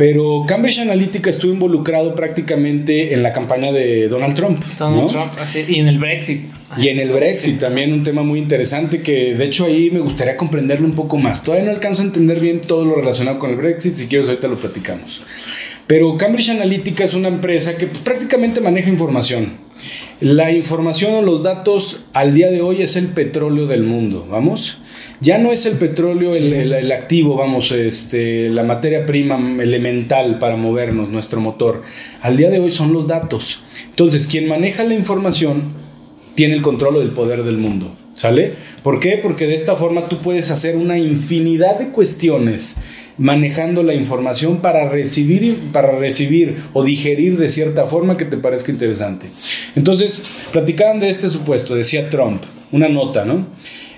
Pero Cambridge Analytica estuvo involucrado prácticamente en la campaña de Donald Trump. Donald ¿no? Trump, así, y en el Brexit. Y en el Brexit también un tema muy interesante que de hecho ahí me gustaría comprenderlo un poco más. Todavía no alcanzo a entender bien todo lo relacionado con el Brexit, si quieres ahorita lo platicamos. Pero Cambridge Analytica es una empresa que pues, prácticamente maneja información. La información o los datos al día de hoy es el petróleo del mundo, ¿vamos? Ya no es el petróleo el, el, el, activo, vamos, este, la materia prima elemental para movernos, nuestro motor. Al día de hoy son los datos. Entonces, quien maneja la información tiene el control del poder del mundo. ¿Sale? ¿Por qué? Porque de esta forma tú puedes hacer una infinidad de cuestiones manejando la información para recibir, para recibir o digerir de cierta forma que te parezca interesante. Entonces, platicaban de este supuesto, decía Trump, una nota, ¿no?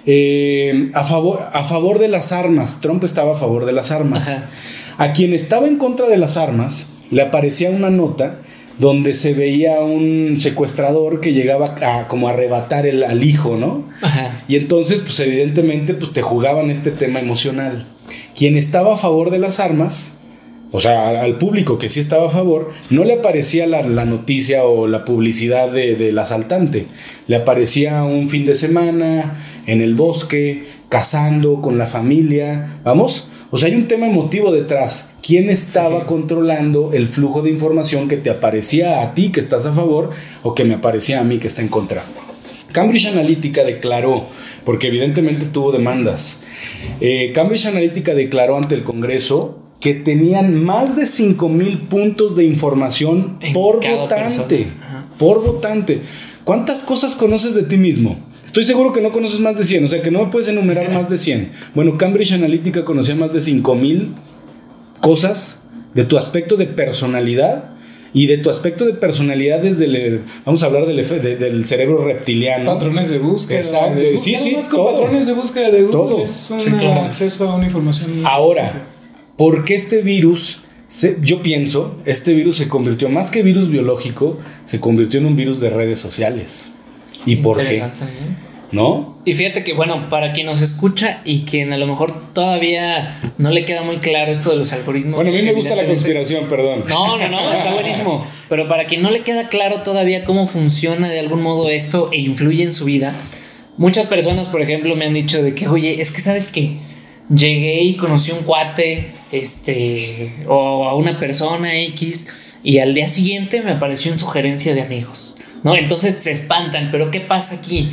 Eh, a, favor, a favor de las armas, Trump estaba a favor de las armas. A quien estaba en contra de las armas, le aparecía una nota donde se veía un secuestrador que llegaba a como arrebatar el, al hijo, ¿no? Y entonces, pues evidentemente, pues te jugaban este tema emocional. Quien estaba a favor de las armas, o sea, al público que sí estaba a favor, no le aparecía la, noticia o la publicidad del asaltante. Le aparecía un fin de semana, en el bosque, cazando con la familia, ¿vamos? O sea, hay un tema emotivo detrás. ¿Quién estaba controlando el flujo de información que te aparecía a ti que estás a favor o que me aparecía a mí que está en contra? Cambridge Analytica declaró, porque evidentemente tuvo demandas, eh, Cambridge Analytica declaró ante el Congreso que tenían más de 5 mil puntos de información por votante. Por votante. ¿Cuántas cosas conoces de ti mismo? Estoy seguro que no conoces más de 100, o sea que no me puedes enumerar más de 100. Bueno, Cambridge Analytica conocía más de 5000 cosas de tu aspecto de personalidad y de tu aspecto de personalidad desde el, vamos a hablar del, del cerebro reptiliano. Patrones de búsqueda. Exacto. sí, sí, con patrones de búsqueda de Google. Todo. Es un acceso a una información. Ahora, ¿por qué este virus? yo pienso, este virus se convirtió, más que virus biológico, se convirtió en un virus de redes sociales. ¿Y por qué? ¿eh? ¿No? Y fíjate que, bueno, para quien nos escucha y quien a lo mejor todavía no le queda muy claro esto de los algoritmos. Bueno, a mí me gusta la conspiración, perdón. No, no, no, está buenísimo. Pero para quien no le queda claro todavía cómo funciona de algún modo esto e influye en su vida, muchas personas, por ejemplo, me han dicho de que, oye, es que sabes que llegué y conocí un cuate, este, o a una persona X, y al día siguiente me apareció en sugerencia de amigos. ¿no? Entonces se espantan, pero ¿qué pasa aquí?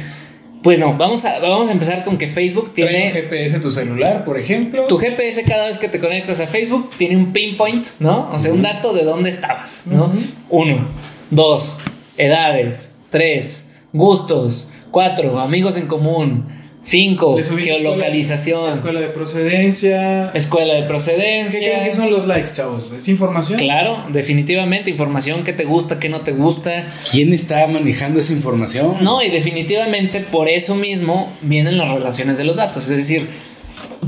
Pues no, vamos a, vamos a empezar con que Facebook tiene... Trae un GPS tu celular, por ejemplo. Tu GPS cada vez que te conectas a Facebook tiene un pinpoint, ¿no? O sea, un dato de dónde estabas, ¿no? Uno, dos, edades, tres, gustos, cuatro, amigos en común, Cinco, geolocalización. Escuela, de procedencia. Escuela de procedencia. ¿Qué, son los likes, chavos? ¿Es información? Claro, definitivamente, información que te gusta, que no te gusta. ¿Quién está manejando esa información? No, y definitivamente por eso mismo vienen las relaciones de los datos. Es decir,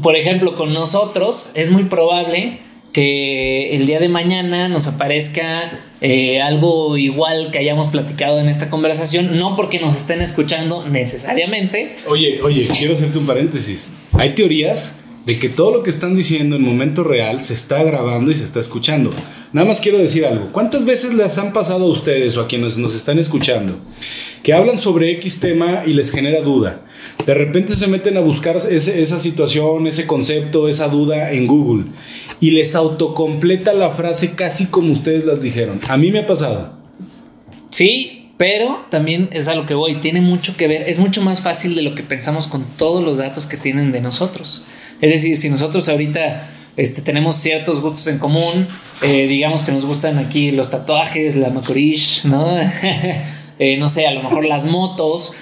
por ejemplo, con nosotros es muy probable que el día de mañana nos aparezca eh, algo igual que hayamos platicado en esta conversación, no porque nos estén escuchando necesariamente. Oye, oye, quiero hacerte un paréntesis. Hay teorías de que todo lo que están diciendo en momento real se está grabando y se está escuchando. Nada más quiero decir algo. ¿Cuántas veces les han pasado a ustedes o a quienes nos están escuchando que hablan sobre X tema y les genera duda? De repente se meten a buscar esa situación, ese concepto, esa duda en Google y les autocompleta la frase casi como ustedes las dijeron. A mí me ha pasado. Sí, pero también es a lo que voy. Tiene mucho que ver. Es mucho más fácil de lo que pensamos con todos los datos que tienen de nosotros. Es decir, si nosotros ahorita este, tenemos ciertos gustos en común, eh, digamos que nos gustan aquí los tatuajes, la macorish, ¿no? Eh, no sé, a lo mejor las motos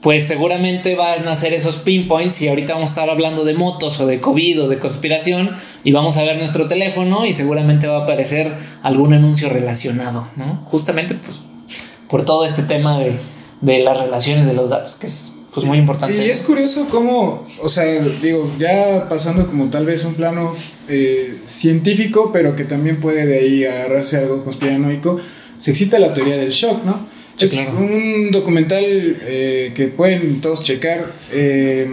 pues seguramente van a nacer esos pinpoints y ahorita vamos a estar hablando de motos o de COVID o de conspiración y vamos a ver nuestro teléfono y seguramente va a aparecer algún anuncio relacionado, ¿no? Justamente pues por todo este tema de, las relaciones de los datos, que es pues muy importante. Y es curioso cómo, o sea, digo, ya pasando como tal vez un plano eh, científico, pero que también puede de ahí agarrarse algo conspiranoico, se existe la teoría del shock, ¿no? es un documental eh, que pueden todos checar. Eh,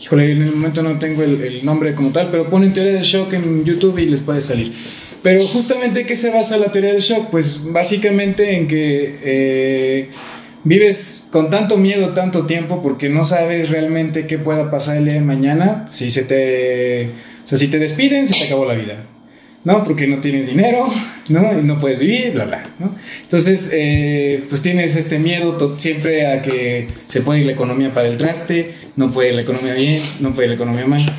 híjole, en el momento no tengo el, nombre como tal, pero ponen teoría del shock en YouTube y les puede salir. Pero justamente, ¿qué se basa la teoría del shock? Pues básicamente en que eh, vives con tanto miedo tanto tiempo porque no sabes realmente qué pueda pasar el día de mañana. Si se te. O sea, si te despiden, se te acabó la vida. ¿No? Porque no tienes dinero, ¿no? Y no puedes vivir, bla, bla, ¿no? Entonces, eh, pues tienes este miedo siempre a que se puede ir la economía para el traste, no puede ir la economía bien, no puede ir la economía mal,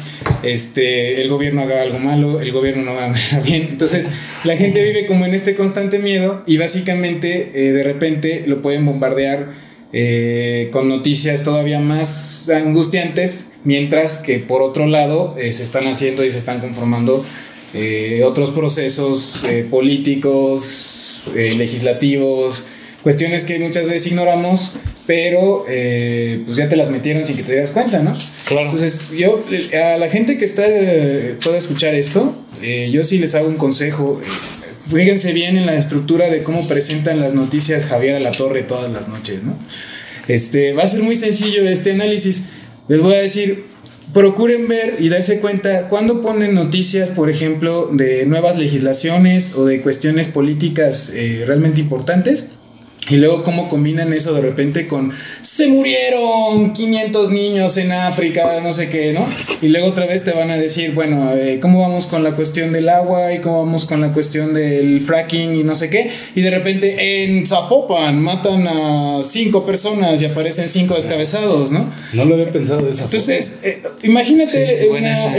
este, el gobierno haga algo malo, el gobierno no va bien. Entonces, la gente vive como en este constante miedo y básicamente, eh, de repente, lo pueden bombardear eh, con noticias todavía más angustiantes, mientras que por otro lado se están haciendo y se están conformando eh, otros procesos políticos, legislativos, cuestiones que muchas veces ignoramos, pero pues ya te las metieron sin que te dieras cuenta, ¿no? Claro. Entonces, yo, a la gente que está, pueda escuchar esto, yo sí les hago un consejo. Fíjense bien en la estructura de cómo presentan las noticias Javier a la Torre todas las noches, ¿no? Este, va a ser muy sencillo este análisis. Les voy a decir, procuren ver y darse cuenta cuando ponen noticias, por ejemplo, de nuevas legislaciones o de cuestiones políticas eh, realmente importantes y luego cómo combinan eso de repente con se murieron 500 niños en África, no sé qué, ¿no? Y luego otra vez te van a decir, bueno, eh, ¿cómo vamos con la cuestión del agua y cómo vamos con la cuestión del fracking y no sé qué? Y de repente en Zapopan matan a cinco personas y aparecen cinco descabezados, ¿no? No lo había pensado de esa forma. Entonces, eh, imagínate,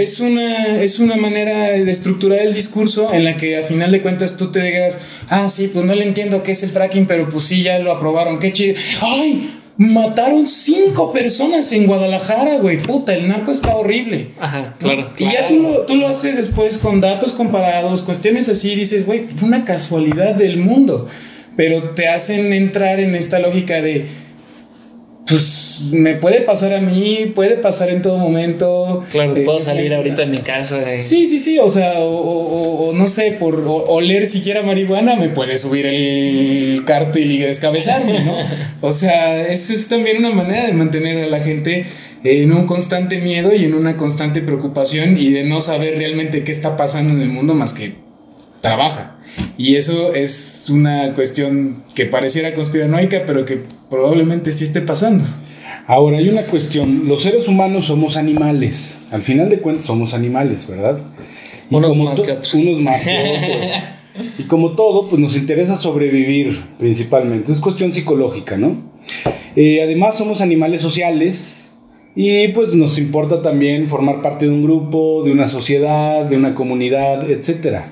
es, una, es una manera de estructurar el discurso en la que a final de cuentas tú te digas, ah, sí, pues no le entiendo qué es el fracking, pero pues sí ya lo aprobaron, qué chido. ¡Ay! Mataron cinco personas en Guadalajara, güey. Puta, el narco está horrible. Ajá, claro. Y ya tú lo, tú lo haces después con datos comparados, cuestiones así, dices, güey, fue una casualidad del mundo. Pero te hacen entrar en esta lógica de, pues me puede pasar a mí, puede pasar en todo momento. Claro, puedo eh, salir ahorita en mi casa. Eh. Sí, sí, sí, o sea, o, no sé, por oler siquiera marihuana me puede subir el cártel y descabezarme, ¿no? o sea, eso es también una manera de mantener a la gente en un constante miedo y en una constante preocupación y de no saber realmente qué está pasando en el mundo más que trabaja. Y eso es una cuestión que pareciera conspiranoica, pero que probablemente sí esté pasando. Ahora, hay una cuestión, los seres humanos somos animales, al final de cuentas somos animales, ¿verdad? unos más que otros. Unos más que otros. y como todo, pues nos interesa sobrevivir principalmente, es cuestión psicológica, ¿no? Eh, además somos animales sociales y pues nos importa también formar parte de un grupo, de una sociedad, de una comunidad, etcétera.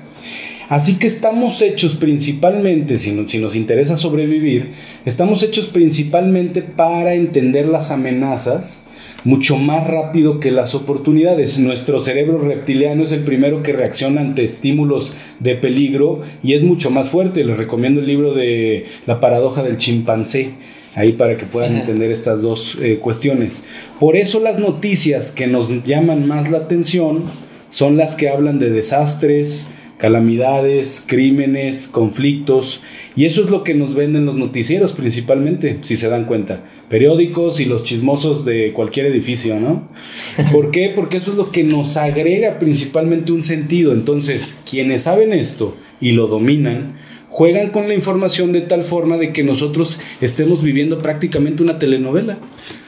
Así que estamos hechos principalmente, si, si, nos interesa sobrevivir, estamos hechos principalmente para entender las amenazas mucho más rápido que las oportunidades. Nuestro cerebro reptiliano es el primero que reacciona ante estímulos de peligro y es mucho más fuerte. Les recomiendo el libro de La paradoja del chimpancé ahí para que puedan entender estas dos eh, cuestiones. Por eso las noticias que nos llaman más la atención son las que hablan de desastres, calamidades, crímenes, conflictos, y eso es lo que nos venden los noticieros principalmente, si se dan cuenta. Periódicos y los chismosos de cualquier edificio, ¿no? ¿Por qué? Porque eso es lo que nos agrega principalmente un sentido. Entonces, quienes saben esto y lo dominan, juegan con la información de tal forma de que nosotros estemos viviendo prácticamente una telenovela.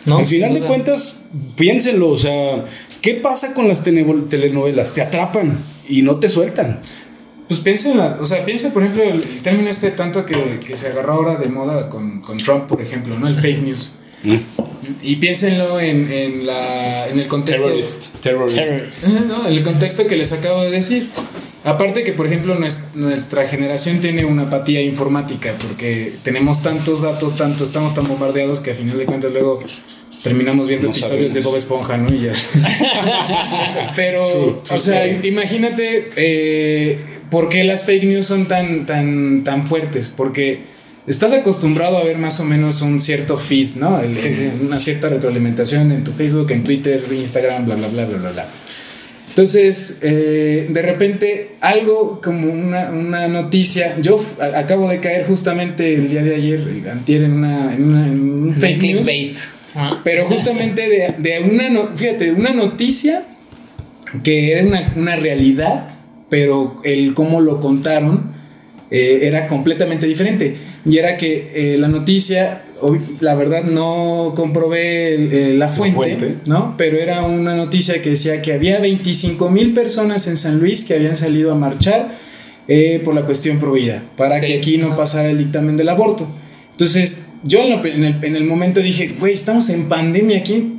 Al final de cuentas, piénsenlo, o sea, ¿qué pasa con las telenovelas? Te atrapan y no te sueltan. Pues piensa en la, o sea, piensa por ejemplo el, término este tanto que, que, se agarró ahora de moda con, con, Trump, por ejemplo, ¿no? El fake news. Mm. Y piénsenlo en, en, la, en el contexto. Terrorist. ¿no? En el contexto que les acabo de decir. Aparte que, por ejemplo, nuestra generación tiene una apatía informática porque tenemos tantos datos, tanto, estamos tan bombardeados que a final de cuentas luego terminamos viendo episodios de Bob Esponja, ¿no? Y ya. Pero, o sea, imagínate eh, por qué las fake news son tan, tan, tan fuertes. Porque estás acostumbrado a ver más o menos un cierto feed, ¿no? Una cierta retroalimentación en tu Facebook, en Twitter, Instagram, bla, bla, bla, bla, bla, bla. Entonces, eh, de repente, algo como una, una, noticia. Yo acabo de caer justamente el día de ayer, el antier, en, una, en, una, en un fake news. Pero justamente de, de una, fíjate, una noticia que era una, una, realidad, pero el cómo lo contaron eh, era completamente diferente. Y era que eh, la noticia, la verdad no comprobé la, fuente, ¿no? Pero era una noticia que decía que había 25 mil personas en San Luis que habían salido a marchar eh, por la cuestión prohibida, para que aquí no pasara el dictamen del aborto. Entonces, yo en, el, en el momento dije, güey, estamos en pandemia aquí.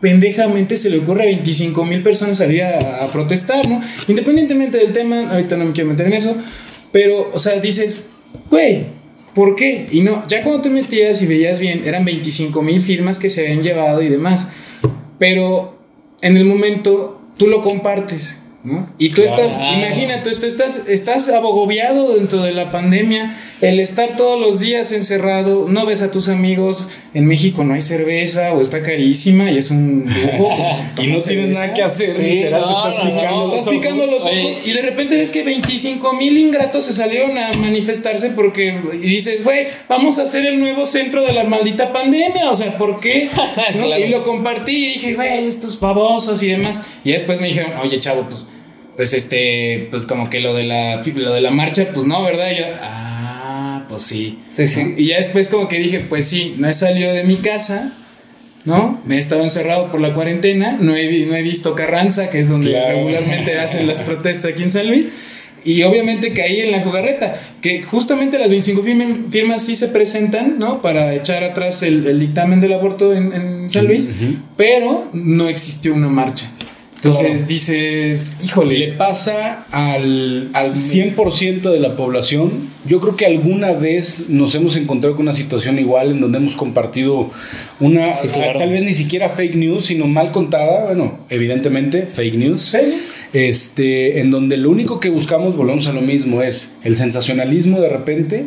Pendejamente se le ocurre a 25 mil personas salir a, a, protestar, ¿no? Independientemente del tema, ahorita no me quiero meter en eso, pero, o sea, dices, güey, ¿por qué? Y no, ya cuando te metías y veías bien, eran 25 mil firmas que se habían llevado y demás. Pero en el momento tú lo compartes. ¿no? Y tú estás, imagínate, tú estás, estás abogobiado dentro de la pandemia, el estar todos los días encerrado, no ves a tus amigos, en México no hay cerveza o está carísima y es un lujo. y no tienes nada que hacer, literal, te estás picando, estás picando los ojos y de repente ves que 25 mil ingratos se salieron a manifestarse porque y dices, güey, vamos a hacer el nuevo centro de la maldita pandemia, o sea, ¿por qué? Y lo compartí y dije, güey, estos babosos y demás. Y después me dijeron, oye, chavo, pues pues este, pues como que lo de la, lo de la marcha, pues no, ¿verdad? Y yo, ah, pues sí. Sí, sí. Y ya después como que dije, pues sí, no he salido de mi casa, ¿no? Me he estado encerrado por la cuarentena, no he, no he visto Carranza, que es donde regularmente hacen las protestas aquí en San Luis. Y obviamente caí en la jugarreta, que justamente las 25 firmas sí se presentan, ¿no? Para echar atrás el, dictamen del aborto en, San Luis, pero no existió una marcha. Entonces dices, híjole. Le pasa al, al 100% de la población. Yo creo que alguna vez nos hemos encontrado con una situación igual en donde hemos compartido una, tal vez ni siquiera fake news, sino mal contada. Bueno, evidentemente, fake news. Este, en donde lo único que buscamos, volvemos a lo mismo, es el sensacionalismo de repente,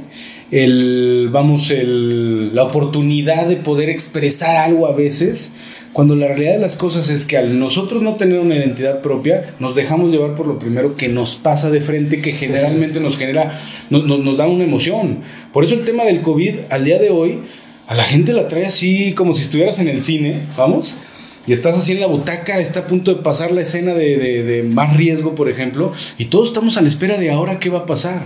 el, vamos, el, la oportunidad de poder expresar algo a veces cuando la realidad de las cosas es que al nosotros no tener una identidad propia, nos dejamos llevar por lo primero que nos pasa de frente, que generalmente nos genera, nos da una emoción. Por eso el tema del COVID al día de hoy, a la gente la trae así como si estuvieras en el cine, vamos, y estás así en la butaca, está a punto de pasar la escena de, de, de más riesgo, por ejemplo, y todos estamos a la espera de ahora qué va a pasar.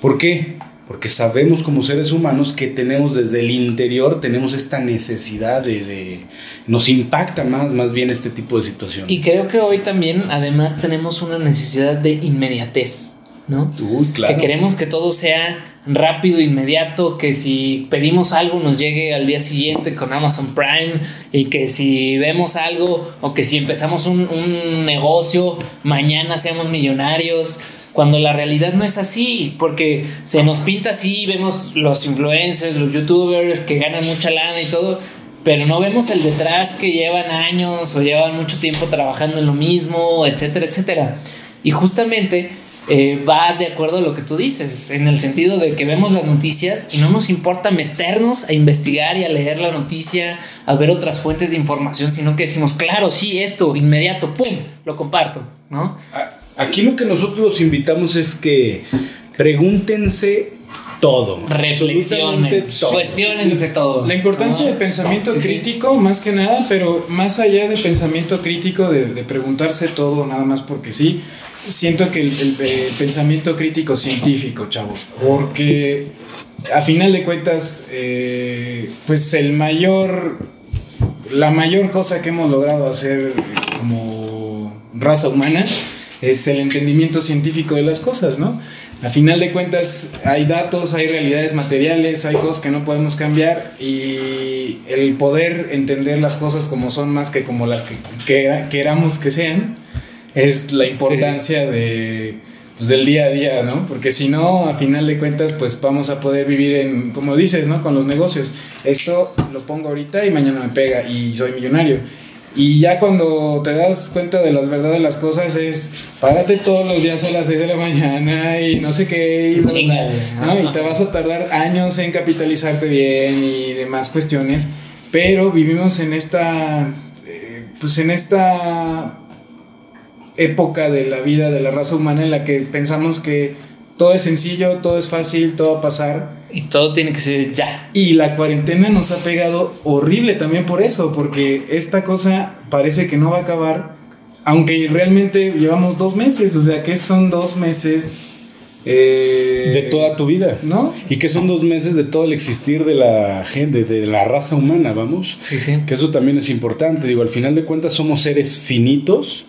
¿Por qué? Porque sabemos como seres humanos que tenemos desde el interior, tenemos esta necesidad de, nos impacta más, más bien este tipo de situaciones. Y creo que hoy también además tenemos una necesidad de inmediatez, ¿no? Uy, claro. Que queremos que todo sea rápido, inmediato, que si pedimos algo nos llegue al día siguiente con Amazon Prime y que si vemos algo o que si empezamos un, un negocio, mañana seamos millonarios cuando la realidad no es así, porque se nos pinta así, vemos los influencers, los youtubers que ganan mucha lana y todo, pero no vemos el detrás que llevan años o llevan mucho tiempo trabajando en lo mismo, etcétera, etcétera. Y justamente eh, va de acuerdo a lo que tú dices, en el sentido de que vemos las noticias y no nos importa meternos a investigar y a leer la noticia, a ver otras fuentes de información, sino que decimos, claro, sí, esto, inmediato, ¡pum!, lo comparto, ¿no? Ah, Aquí lo que nosotros los invitamos es que pregúntense todo. Reflexionen, cuestionense todo. La importancia del pensamiento crítico, más que nada, pero más allá del pensamiento crítico, de, preguntarse todo nada más porque sí, siento que el, pensamiento crítico científico, chavos, porque a final de cuentas, eh, pues el mayor, la mayor cosa que hemos logrado hacer como raza humana, es el entendimiento científico de las cosas, ¿no? A final de cuentas hay datos, hay realidades materiales, hay cosas que no podemos cambiar y el poder entender las cosas como son más que como las que, queramos que sean es la importancia de, pues, del día a día, ¿no? Porque si no, a final de cuentas, pues vamos a poder vivir en, como dices, ¿no? Con los negocios. Esto lo pongo ahorita y mañana me pega y soy millonario y ya cuando te das cuenta de las verdades de las cosas es, párate todos los días a las 6 de la mañana y no sé qué, y, y te vas a tardar años en capitalizarte bien y demás cuestiones, pero vivimos en esta, eh, pues en esta época de la vida de la raza humana en la que pensamos que todo es sencillo, todo es fácil, todo va a pasar y todo tiene que ser ya. Y la cuarentena nos ha pegado horrible también por eso, porque esta cosa parece que no va a acabar, aunque realmente llevamos dos meses, o sea, que son dos meses... Eh, de toda tu vida, ¿no? Y que son dos meses de todo el existir de la gente, de la raza humana, vamos. Sí, sí. Que eso también es importante. Digo, al final de cuentas somos seres finitos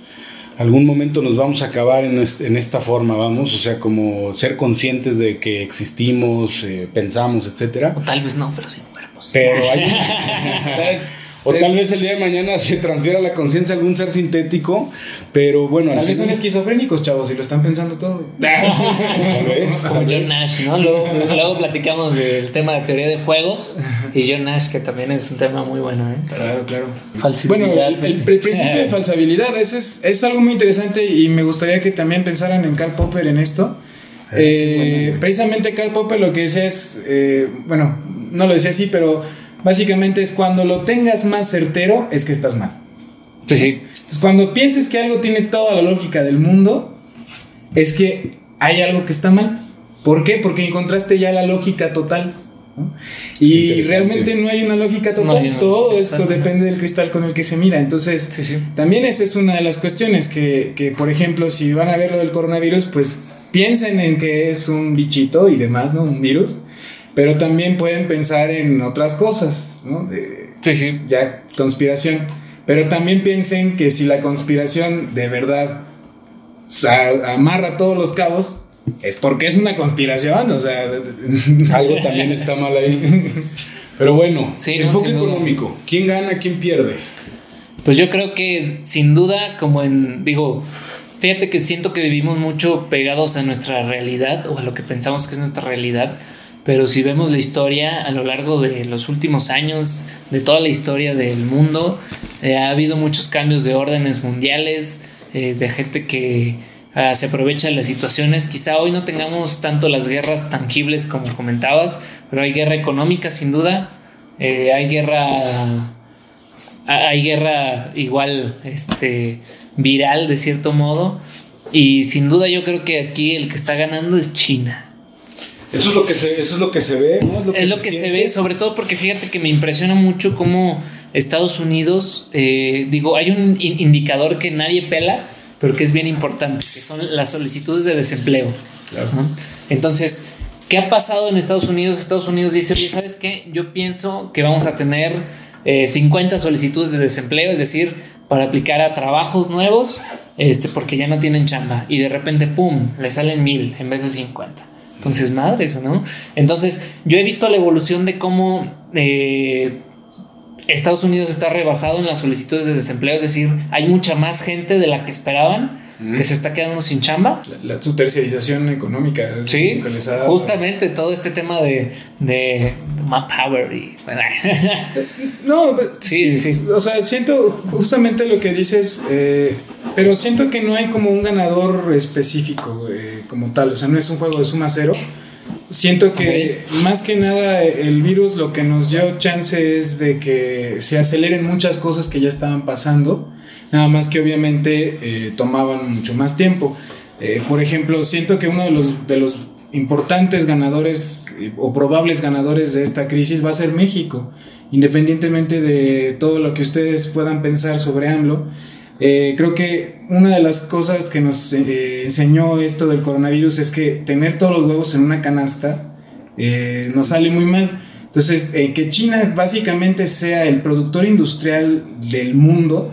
algún momento nos vamos a acabar en, esta forma, vamos, o sea, como ser conscientes de que existimos, eh, pensamos, etcétera. O tal vez no, pero sí cuerpos. Pero hay, O tal vez el día de mañana se transfiera la conciencia a algún ser sintético, pero bueno. Tal vez son esquizofrénicos, chavos, y lo están pensando todo. Como John Nash, ¿no? Luego, platicamos del tema de teoría de juegos y John Nash, que también es un tema muy bueno, ¿eh? Claro, claro. Falsibilidad. Bueno, el, principio de falsabilidad, eso es, es algo muy interesante y me gustaría que también pensaran en Karl Popper en esto. Eh, precisamente Karl Popper lo que dice es, eh, bueno, no lo decía así, pero básicamente es cuando lo tengas más certero es que estás mal. Sí, sí. Entonces cuando pienses que algo tiene toda la lógica del mundo, es que hay algo que está mal. ¿Por qué? Porque encontraste ya la lógica total. Y realmente no hay una lógica total, todo esto depende del cristal con el que se mira. Entonces, también esa es una de las cuestiones que, que, por ejemplo, si van a ver lo del coronavirus, pues piensen en que es un bichito y demás, ¿no? Un virus, pero también pueden pensar en otras cosas, ¿no? De, sí, sí. Ya, conspiración. Pero también piensen que si la conspiración de verdad amarra todos los cabos, es porque es una conspiración, o sea, algo también está mal ahí. Pero bueno, enfoque económico, ¿quién gana, quién pierde? Pues yo creo que sin duda, como en, digo, Fíjate que siento que vivimos mucho pegados a nuestra realidad o a lo que pensamos que es nuestra realidad, pero si vemos la historia a lo largo de los últimos años, de toda la historia del mundo, eh, ha habido muchos cambios de órdenes mundiales, eh, de gente que ah, se aprovecha de las situaciones. Quizá hoy no tengamos tanto las guerras tangibles como comentabas, pero hay guerra económica sin duda, eh, hay guerra hay guerra igual este viral de cierto modo. Y sin duda yo creo que aquí el que está ganando es China. Eso es lo que se, eso es lo que se ve, ¿no? Es lo que, se, ve, sobre todo porque fíjate que me impresiona mucho cómo Estados Unidos, eh, digo, hay un indicador que nadie pela, pero que es bien importante, que son las solicitudes de desempleo. Entonces, ¿qué ha pasado en Estados Unidos? Estados Unidos dice, oye, ¿sabes qué? Yo pienso que vamos a tener 50 eh, solicitudes de desempleo, es decir, para aplicar a trabajos nuevos, este, porque ya no tienen chamba. Y de repente, ¡pum!, le salen mil en vez de 50. Entonces, madre eso, ¿no? Entonces, yo he visto la evolución de cómo eh, Estados Unidos está rebasado en las solicitudes de desempleo, es decir, hay mucha más gente de la que esperaban que se está quedando sin chamba. La, su terciarización económica. Sí, justamente todo este tema de, de power y... no, sí, sí, O sea, siento justamente lo que dices, eh, pero siento que no hay como un ganador específico eh, como tal, o sea, no es un juego de suma cero. Siento que más que nada el virus lo que nos dio chance es de que se aceleren muchas cosas que ya estaban pasando nada más que obviamente eh, tomaban mucho más tiempo. Eh, por ejemplo, siento que uno de los, de los importantes ganadores eh, o probables ganadores de esta crisis va a ser México, independientemente de todo lo que ustedes puedan pensar sobre AMLO. Creo que una de las cosas que nos enseñó esto del coronavirus es que tener todos los huevos en una canasta nos sale muy mal. Entonces, que China básicamente sea el productor industrial del mundo,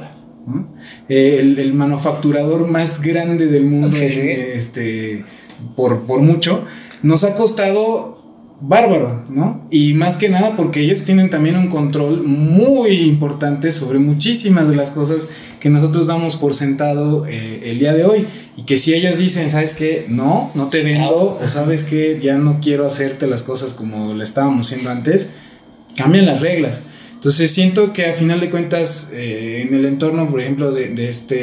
eh, el, manufacturador más grande del mundo, este, por, por mucho, nos ha costado bárbaro, ¿no? Y más que nada porque ellos tienen también un control muy importante sobre muchísimas de las cosas que nosotros damos por sentado eh, el día de hoy. Y que si ellos dicen, ¿sabes qué? No, no te vendo, o sabes que ya no quiero hacerte las cosas como le estábamos haciendo antes, cambian las reglas. Entonces siento que a final de cuentas eh, en el entorno, por ejemplo, de, de esta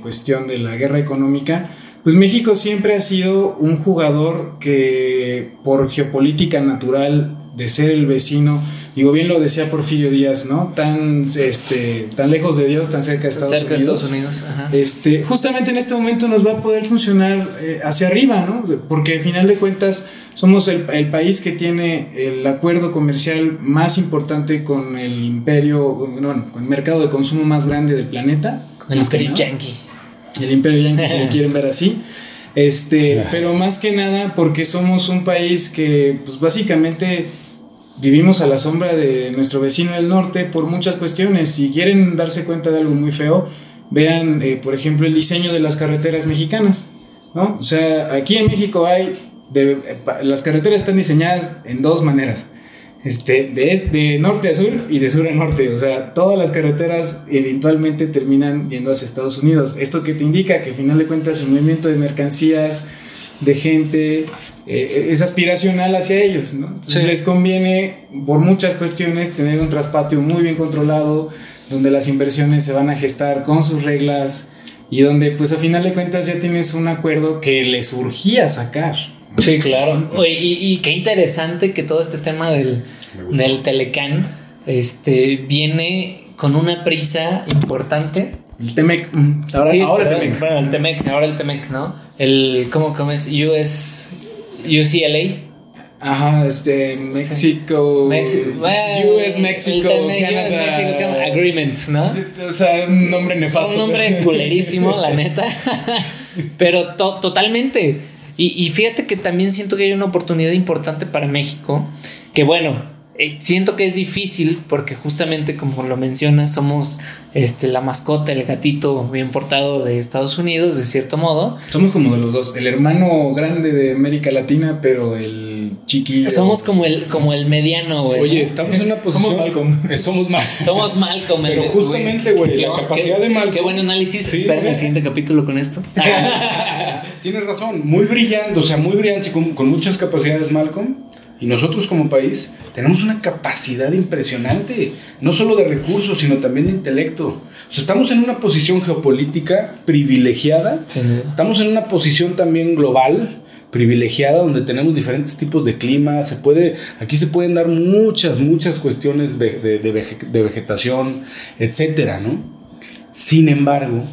cuestión de la guerra económica, pues México siempre ha sido un jugador que por geopolítica natural de ser el vecino, digo bien lo decía Porfirio Díaz, ¿no? Tan, este, tan lejos de Dios, tan cerca de Estados cerca Unidos. De Estados Unidos Este, justamente en este momento nos va a poder funcionar eh, hacia arriba, ¿no? Porque a final de cuentas somos el, el, país que tiene el acuerdo comercial más importante con el imperio, bueno, con el mercado de consumo más grande del planeta. Con el imperio yankee. El imperio yankee, si lo quieren ver así. Este, pero más que nada porque somos un país que, pues básicamente vivimos a la sombra de nuestro vecino del norte por muchas cuestiones. Si quieren darse cuenta de algo muy feo, vean, eh, por ejemplo, el diseño de las carreteras mexicanas. ¿no? O sea, aquí en México hay las carreteras están diseñadas en dos maneras. este, de, de norte a sur y de sur a norte. O sea, todas las carreteras eventualmente terminan yendo hacia Estados Unidos. ¿Esto que te indica? Que al final de cuentas el movimiento de mercancías, de gente, eh, es aspiracional hacia ellos. ¿no? Entonces les conviene, por muchas cuestiones, tener un traspatio muy bien controlado, donde las inversiones se van a gestar con sus reglas y donde pues a final de cuentas ya tienes un acuerdo que les urgía sacar. Sí, claro. y, qué interesante que todo este tema del, del Telecán este, viene con una prisa importante. El Temec. Ahora, ahora el Temec. Bueno, el Temec, ahora el Temec, ¿no? El, ¿cómo, cómo es? US, UCLA. Ajá, este, México. US, México, Canada. Agreement, ¿no? O sea, un nombre nefasto. Un nombre culerísimo, la neta. Pero totalmente. Y, fíjate que también siento que hay una oportunidad importante para México, que bueno, eh, siento que es difícil porque justamente como lo mencionas, somos este, la mascota, el gatito bien portado de Estados Unidos, de cierto modo. Somos como de los dos, el hermano grande de América Latina, pero el chiquillo. Somos como el, como el mediano, güey. Oye, estamos en una posición. Somos Malcolm. Eh, somos, mal. somos Malcolm. Pero justamente, güey, la capacidad de Malcolm. Qué buen análisis. Sí, Espera el siguiente capítulo con esto. Tienes razón, muy brillante, o sea, muy brillante, con, con muchas capacidades, Malcolm. Y nosotros como país tenemos una capacidad impresionante, no solo de recursos, sino también de intelecto. O sea, estamos en una posición geopolítica privilegiada, estamos en una posición también global privilegiada donde tenemos diferentes tipos de clima, se puede, aquí se pueden dar muchas, muchas cuestiones de, de, de vegetación, etcétera, ¿no? Sin embargo,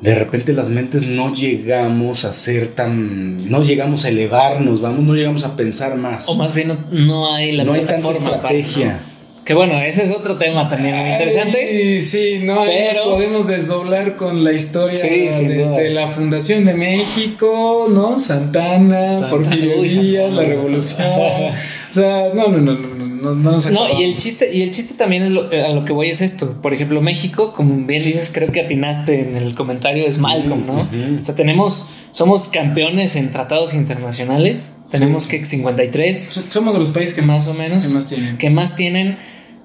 de repente las mentes no llegamos a ser tan, no llegamos a elevarnos, vamos, no llegamos a pensar más. O más bien no, hay la no hay tanta estrategia. Que bueno, ese es otro tema también muy interesante. sí, no, pero podemos desdoblar con la historia desde la fundación de México, ¿no? Santana, Porfirio Díaz, la revolución. o sea, no, no, no, no no, y el chiste, y el chiste también es lo, a lo que voy es esto. Por ejemplo, México, como bien dices, creo que atinaste en el comentario, es Malcolm, ¿no? O sea, tenemos, somos campeones en tratados internacionales. Tenemos que 53. Somos de los países que más, o menos que más tienen. Que más tienen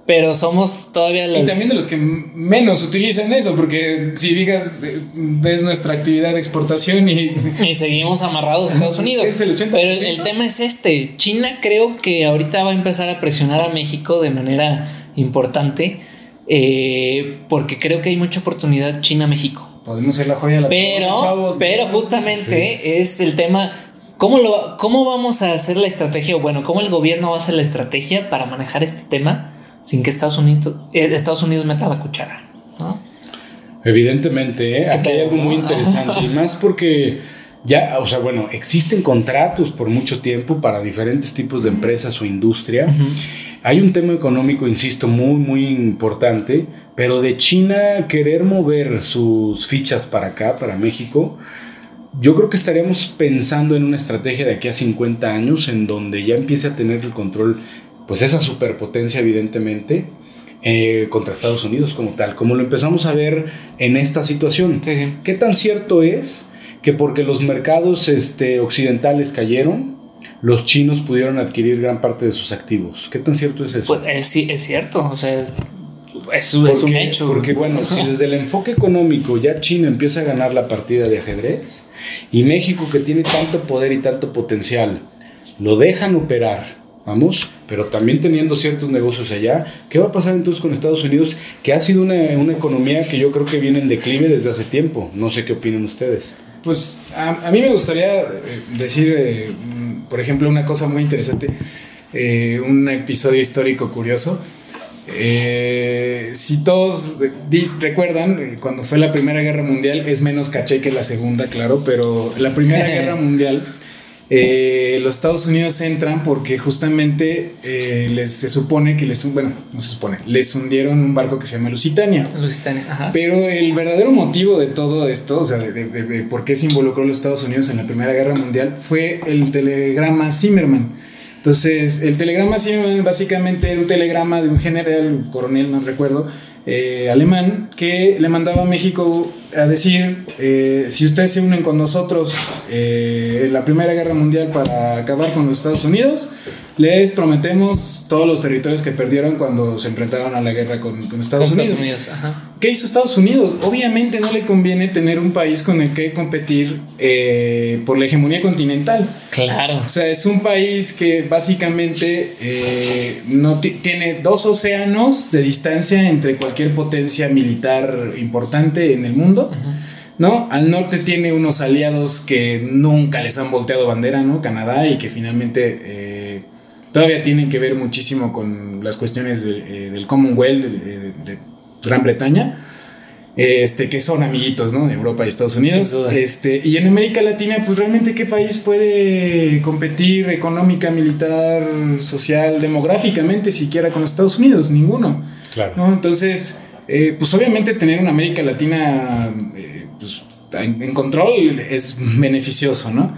pero somos todavía los... Y también de los que menos utilizan eso, porque si digas, ves nuestra actividad de exportación y... Y seguimos amarrados a Estados Unidos. Es el 80%. Pero el, tema es este, China creo que ahorita va a empezar a presionar a México de manera importante, eh, porque creo que hay mucha oportunidad China-México. Podemos ser la joya de la Pero, pero justamente es el tema... ¿Cómo, lo, ¿Cómo vamos a hacer la estrategia? O bueno, ¿cómo el gobierno va a hacer la estrategia para manejar este tema? Sin que Estados Unidos, eh, Estados Unidos meta la cuchara. Evidentemente, ¿eh? aquí hay algo muy interesante y más porque ya, o sea, bueno, existen contratos por mucho tiempo para diferentes tipos de empresas o industria. Hay un tema económico, insisto, muy, muy importante, pero de China querer mover sus fichas para acá, para México, yo creo que estaríamos pensando en una estrategia de aquí a 50 años en donde ya empiece a tener el control pues esa superpotencia evidentemente eh, contra Estados Unidos como tal, como lo empezamos a ver en esta situación. ¿Qué tan cierto es que porque los mercados este, occidentales cayeron, los chinos pudieron adquirir gran parte de sus activos? ¿Qué tan cierto es eso? Pues es, es cierto, o sea, es, un hecho. Porque bueno, si desde el enfoque económico ya China empieza a ganar la partida de ajedrez y México que tiene tanto poder y tanto potencial, lo dejan operar vamos, pero también teniendo ciertos negocios allá. ¿Qué va a pasar entonces con Estados Unidos? Que ha sido una, economía que yo creo que viene en declive desde hace tiempo. No sé qué opinan ustedes. Pues a, mí me gustaría eh, decir, eh, por ejemplo, una cosa muy interesante, eh, un episodio histórico curioso. si todos recuerdan, cuando fue la Primera Guerra Mundial, es menos caché que la Segunda, claro, pero la Primera Guerra Mundial eh, los Estados Unidos entran porque justamente eh, les, se supone que les, bueno, no se supone, les hundieron un barco que se llama Lusitania. Lusitania, ajá. Pero el verdadero motivo de todo esto, o sea, de, por qué se involucró los Estados Unidos en la Primera Guerra Mundial, fue el telegrama Zimmerman. Entonces, el telegrama Zimmerman básicamente era un telegrama de un general, coronel, no recuerdo, eh, alemán, que le mandaba a México a decir, eh, si ustedes se unen con nosotros eh, en la Primera Guerra Mundial para acabar con los Estados Unidos, les prometemos todos los territorios que perdieron cuando se enfrentaron a la guerra con, Estados Unidos. ¿Qué hizo Estados Unidos? Obviamente no le conviene tener un país con el que competir eh, por la hegemonía continental. Claro. O sea, es un país que básicamente eh, no tiene dos océanos de distancia entre cualquier potencia militar importante en el mundo. ¿No? Al norte tiene unos aliados que nunca les han volteado bandera, ¿no? Canadá y que finalmente eh, todavía tienen que ver muchísimo con las cuestiones eh, del Commonwealth de, Gran Bretaña. Este, que son amiguitos, ¿no? De Europa y Estados Unidos. Este, y en América Latina, pues realmente qué país puede competir económica, militar, social, demográficamente, siquiera con Estados Unidos? Ninguno. Claro. ¿no? Entonces, eh, pues obviamente tener una América Latina eh, pues, en, control es beneficioso, ¿no?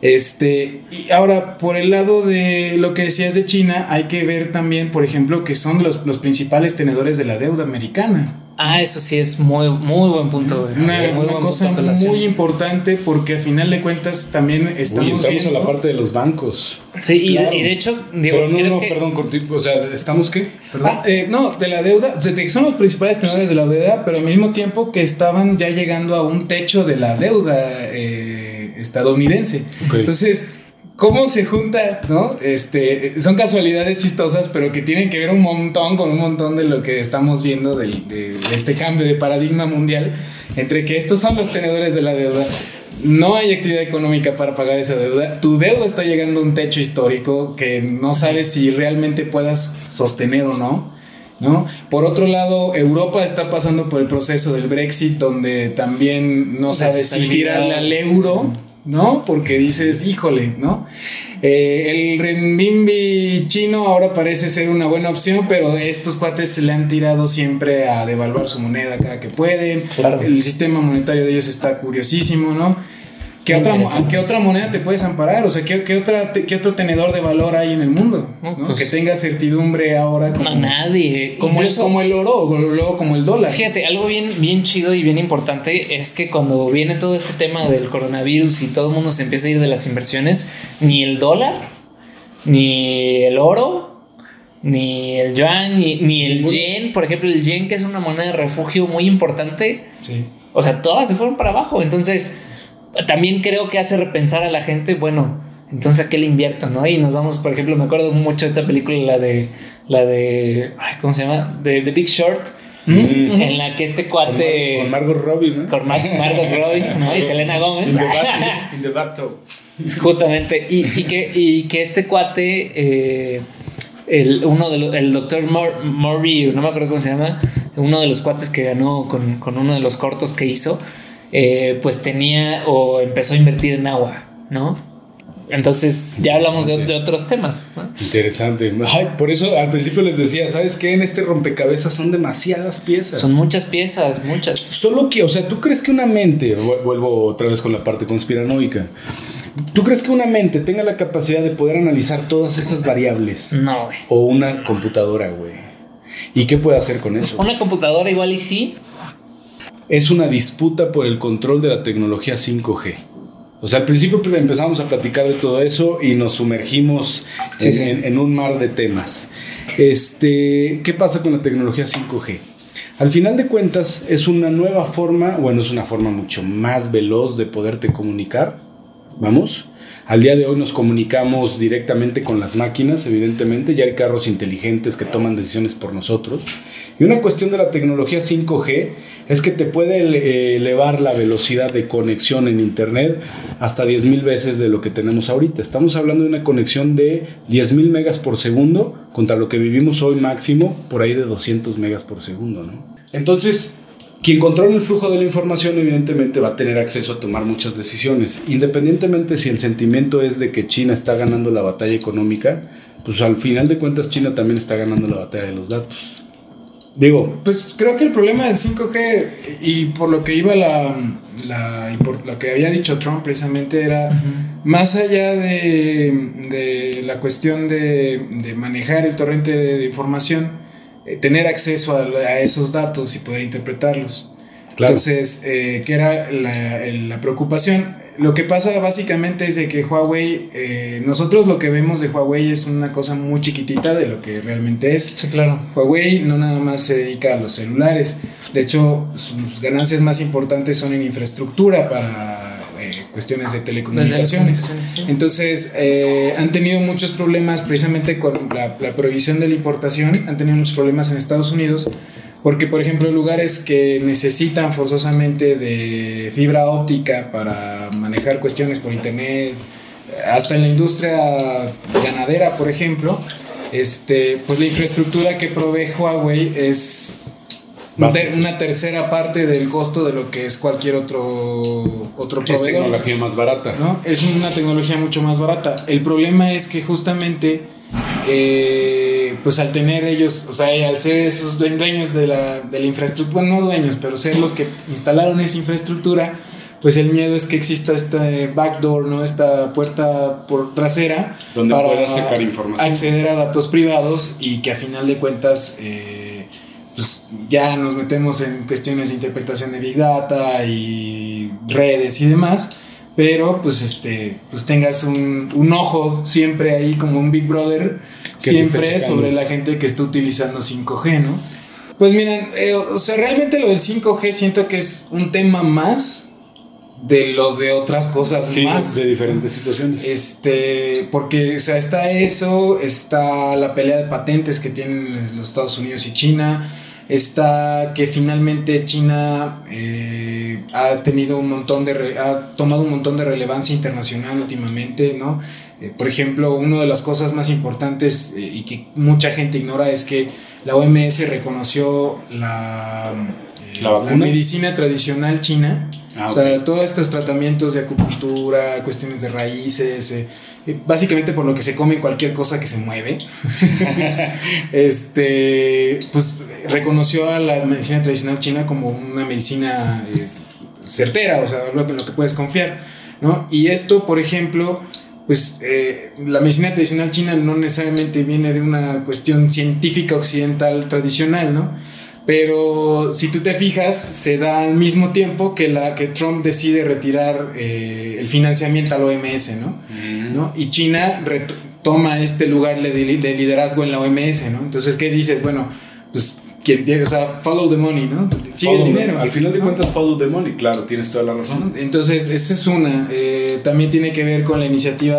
Este, y ahora, por el lado de lo que decías de China, hay que ver también, por ejemplo, que son los, los principales tenedores de la deuda americana. Ah, eso sí es muy, muy buen punto. Una, cosa muy importante porque al final de cuentas también estamos. entramos a la parte de los bancos. Sí, y, de hecho, digo, Pero no, no, perdón, o sea, ¿estamos qué? Ah, eh, no, de la deuda, son los principales tenedores de la deuda, pero al mismo tiempo que estaban ya llegando a un techo de la deuda eh, estadounidense. Entonces cómo se junta, ¿no? Este, son casualidades chistosas, pero que tienen que ver un montón con un montón de lo que estamos viendo de, este cambio de paradigma mundial, entre que estos son los tenedores de la deuda. No hay actividad económica para pagar esa deuda. Tu deuda está llegando a un techo histórico que no sabes si realmente puedas sostener o no. ¿No? Por otro lado, Europa está pasando por el proceso del Brexit, donde también no sabes si tirarle al euro ¿no? Porque dices, híjole, ¿no? Eh, el renminbi chino ahora parece ser una buena opción, pero estos cuates se le han tirado siempre a devaluar su moneda cada que pueden. El sistema monetario de ellos está curiosísimo, ¿no? ¿Qué otra, qué otra moneda te puedes amparar? O sea, ¿qué, qué, otra, qué otro tenedor de valor hay en el mundo? Pues que tenga certidumbre ahora. Como, nadie. Como, el, como el oro o luego como el dólar. Fíjate, algo bien, bien chido y bien importante es que cuando viene todo este tema del coronavirus y todo el mundo se empieza a ir de las inversiones, ni el dólar, ni el oro, ni el yuan, ni, ni el yen, por ejemplo, el yen, que es una moneda de refugio muy importante. Sí. O sea, todas se fueron para abajo. Entonces también creo que hace repensar a la gente, bueno, entonces a qué le invierto, ¿no? Y nos vamos, por ejemplo, me acuerdo mucho de esta película, la de, la de, ¿cómo se llama? De The Big Short. Mm. En la que este cuate. Con, Margot Robbie, ¿no? Con Margot Robbie, ¿no? Y Selena Gómez. In the, Justamente. Y, y, que, y que este cuate. Eh, el, uno de el doctor Murray, no me acuerdo cómo se llama, uno de los cuates que ganó con, con uno de los cortos que hizo, eh, pues tenía o empezó a invertir en agua, ¿no? Entonces ya hablamos de, otros temas. Interesante. por eso al principio les decía, ¿sabes qué? En este rompecabezas son demasiadas piezas. Son muchas piezas, muchas. Solo que, o sea, ¿tú crees que una mente, vuelvo otra vez con la parte conspiranoica, ¿tú crees que una mente tenga la capacidad de poder analizar todas esas variables? No, güey. O una computadora, güey. ¿Y qué puede hacer con eso? Una computadora igual y sí, es una disputa por el control de la tecnología 5G. O sea, al principio pues, empezamos a platicar de todo eso y nos sumergimos en, un mar de temas. Este, ¿Qué pasa con la tecnología 5G? Al final de cuentas es una nueva forma, bueno, es una forma mucho más veloz de poderte comunicar. Vamos. Al día de hoy nos comunicamos directamente con las máquinas, evidentemente, ya hay carros inteligentes que toman decisiones por nosotros. Y una cuestión de la tecnología 5G es que te puede eh, elevar la velocidad de conexión en Internet hasta 10.000 veces de lo que tenemos ahorita. Estamos hablando de una conexión de 10.000 megas por segundo contra lo que vivimos hoy máximo por ahí de 200 megas por segundo. ¿no? Entonces, quien controla el flujo de la información evidentemente va a tener acceso a tomar muchas decisiones, independientemente si el sentimiento es de que China está ganando la batalla económica, pues al final de cuentas China también está ganando la batalla de los datos. Digo. Pues creo que el problema del 5G y por lo que iba la. la por lo que había dicho Trump precisamente era. Más allá de, de la cuestión de, de, manejar el torrente de, información, eh, tener acceso a, a, esos datos y poder interpretarlos. Entonces, eh, ¿qué era la, la, preocupación? Lo que pasa básicamente es de que Huawei, eh, nosotros lo que vemos de Huawei es una cosa muy chiquitita de lo que realmente es. Sí, claro. Huawei no nada más se dedica a los celulares, de hecho sus ganancias más importantes son en infraestructura para eh, cuestiones de telecomunicaciones. Entonces, eh, han tenido muchos problemas precisamente con la, la prohibición de la importación, han tenido muchos problemas en Estados Unidos porque, por ejemplo, lugares que necesitan forzosamente de fibra óptica para manejar cuestiones por internet, hasta en la industria ganadera, por ejemplo, este, pues la infraestructura que provee Huawei es una tercera parte del costo de lo que es cualquier otro, otro proveedor. Es tecnología más barata. ¿no? Es una tecnología mucho más barata. El problema es que justamente eh, pues al tener ellos, o sea, al ser esos dueños de la, de la infraestructura, bueno, no dueños, pero ser los que instalaron esa infraestructura, pues el miedo es que exista este backdoor, ¿no? Esta puerta por trasera donde para sacar información. acceder a datos privados y que a final de cuentas eh, pues ya nos metemos en cuestiones de interpretación de Big Data y redes y demás pero pues este pues tengas un, un ojo siempre ahí como un Big Brother siempre sobre la gente que está utilizando 5G, ¿no? Pues miren, eh, o sea, realmente lo del 5G siento que es un tema más de lo de otras cosas sí, más. de diferentes situaciones. Este, porque, o sea, está eso, está la pelea de patentes que tienen los Estados Unidos y China, está que finalmente China eh, ha tenido un montón de ha tomado un montón de relevancia internacional últimamente, ¿no? Eh, por ejemplo, una de las cosas más importantes eh, y que mucha gente ignora es que la OMS reconoció la, ¿La, medicina tradicional china. Ah, o sea, todos estos tratamientos de acupuntura, cuestiones de raíces, básicamente por lo que se come cualquier cosa que se mueve. este, pues reconoció a la medicina tradicional china como una medicina eh, certera, o sea, lo que, lo que puedes confiar, ¿no? Y esto, por ejemplo, pues eh, la medicina tradicional china no necesariamente viene de una cuestión científica occidental tradicional, ¿no? Pero si tú te fijas, se da al mismo tiempo que, la, que Trump decide retirar eh, el financiamiento al OMS, ¿no? Mm. ¿no? Y China toma este lugar de, de liderazgo en la OMS, ¿no? Entonces, ¿qué dices? Bueno, o sea, follow the money, ¿no? Sigue el dinero. al final de cuentas, follow the money, claro, tienes toda la razón. Entonces, esa es una. Eh, también tiene que ver con la iniciativa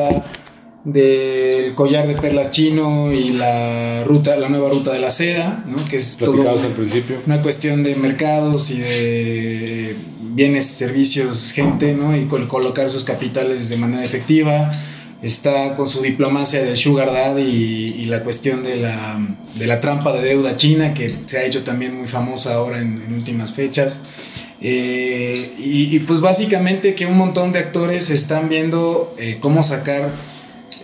del collar de perlas chino y la ruta, la nueva ruta de la seda, ¿no? Que es todo al principio. una cuestión de mercados y de bienes, servicios, gente, ¿no? Y colocar sus capitales de manera efectiva está con su diplomacia del Sugar Daddy y, la cuestión de la, de la, trampa de deuda china, que se ha hecho también muy famosa ahora en, últimas fechas. Eh, y, pues básicamente que un montón de actores están viendo eh, cómo sacar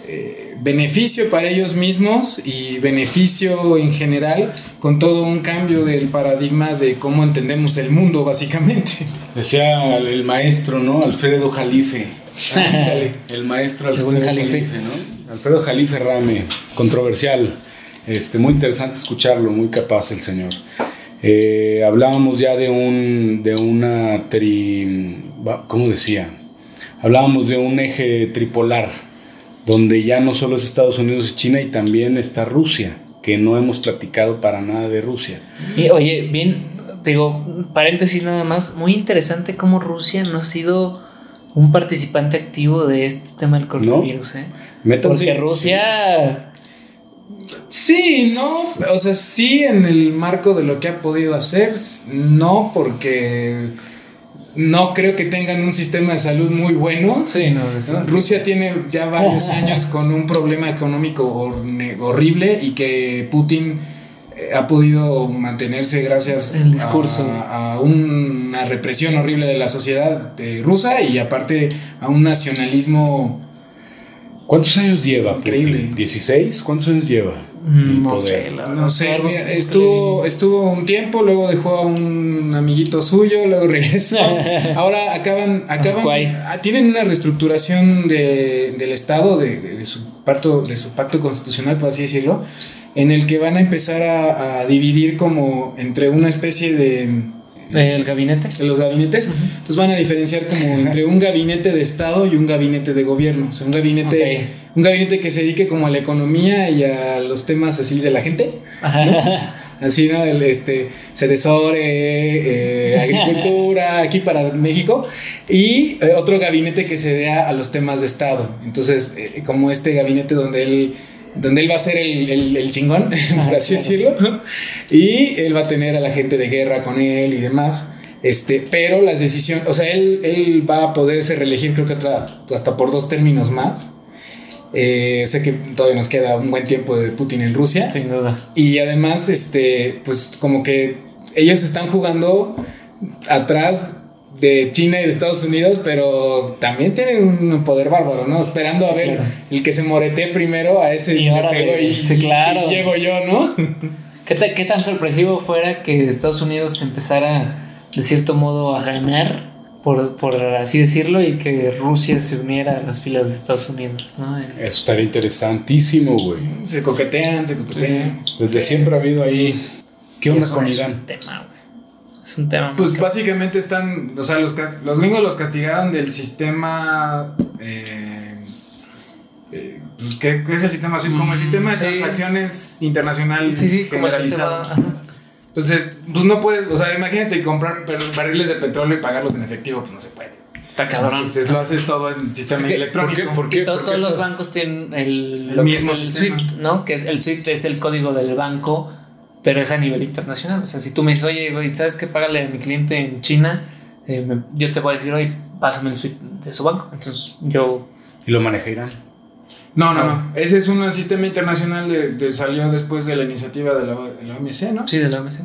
eh, beneficio para ellos mismos y beneficio en general con todo un cambio del paradigma de cómo entendemos el mundo básicamente. Decía el maestro, ¿no? Alfredo Jalife el maestro Alfredo Jalife. ¿no? Alfredo Jalife Rame, controversial. Este, muy interesante escucharlo, muy capaz el señor. Eh, hablábamos ya de un de una tri, ¿cómo decía? Hablábamos de un eje tripolar donde ya no solo es Estados Unidos y China y también está Rusia, que no hemos platicado para nada de Rusia. Y, oye, bien, digo, paréntesis nada más, muy interesante cómo Rusia no ha sido un participante activo de este tema del coronavirus, ¿eh? Porque Rusia. Sí, no, o sea, sí en el marco de lo que ha podido hacer, no porque no creo que tengan un sistema de salud muy bueno. Sí, no, Rusia tiene ya varios años con un problema económico horrible y que Putin ha podido mantenerse gracias A, una represión horrible de la sociedad eh, rusa y aparte a un nacionalismo. ¿Cuántos años lleva? Increíble. ¿16? ¿Cuántos años lleva? Mm, no sé, no sé estuvo, estuvo un tiempo, luego dejó a un amiguito suyo, luego regresó. Ahora acaban, acaban, ah, tienen una reestructuración del Estado, de, su pacto, de su pacto constitucional, por así decirlo, en el que van a empezar a, dividir como entre una especie de ¿El gabinete? de los gabinetes. Entonces van a diferenciar como entre un gabinete de Estado y un gabinete de gobierno. O sea, un gabinete, un gabinete que se dedique como a la economía y a los temas así de la gente. Así, ¿no? El, este, Sedesore, eh, agricultura, aquí para México. Y eh, otro gabinete que se dé a, los temas de Estado. Entonces, eh, como este gabinete donde él donde él va a ser el, el, chingón, por así decirlo, y él va a tener a la gente de guerra con él y demás. Este, pero las decisiones, o sea, él, él va a poderse reelegir, creo que otra, hasta por dos términos más. Eh, sé que todavía nos queda un buen tiempo de Putin en Rusia. Sin duda. Y además, este, pues como que ellos están jugando atrás de China y de Estados Unidos, pero también tienen un poder bárbaro, ¿no? Esperando a ver el que se morete primero, a ese y, ahora y, claro. llego yo, ¿no? ¿Qué, ¿Qué, tan sorpresivo fuera que Estados Unidos empezara, de cierto modo, a ganar, por, por, así decirlo, y que Rusia se uniera a las filas de Estados Unidos, ¿no? Eso estaría interesantísimo, güey. Se coquetean, se coquetean. Desde siempre ha habido ahí... ¿Qué onda con Irán? Tema, es un tema. Pues básicamente están, o sea, los, los gringos los castigaron del sistema... Eh, eh, pues, ¿qué, es el sistema Como el sistema de transacciones internacional generalizado. Entonces, pues no puedes, o sea, imagínate comprar barriles de petróleo y pagarlos en efectivo, pues no se puede. Está cabrón. Entonces lo haces todo en sistema electrónico. ¿Por qué? todos los bancos tienen el, mismo SWIFT, ¿no? Que es el SWIFT es el código del banco pero es a nivel internacional. O sea, si tú me dices, oye, güey, ¿sabes qué? Págale a mi cliente en China, eh, yo te voy a decir, oye, pásame el SWIFT de su banco. Entonces, yo. ¿Y lo maneja Irán? No, no, no. Ese es un sistema internacional de, salió después de la iniciativa de la, de la OMC, ¿no? Sí, de la OMC.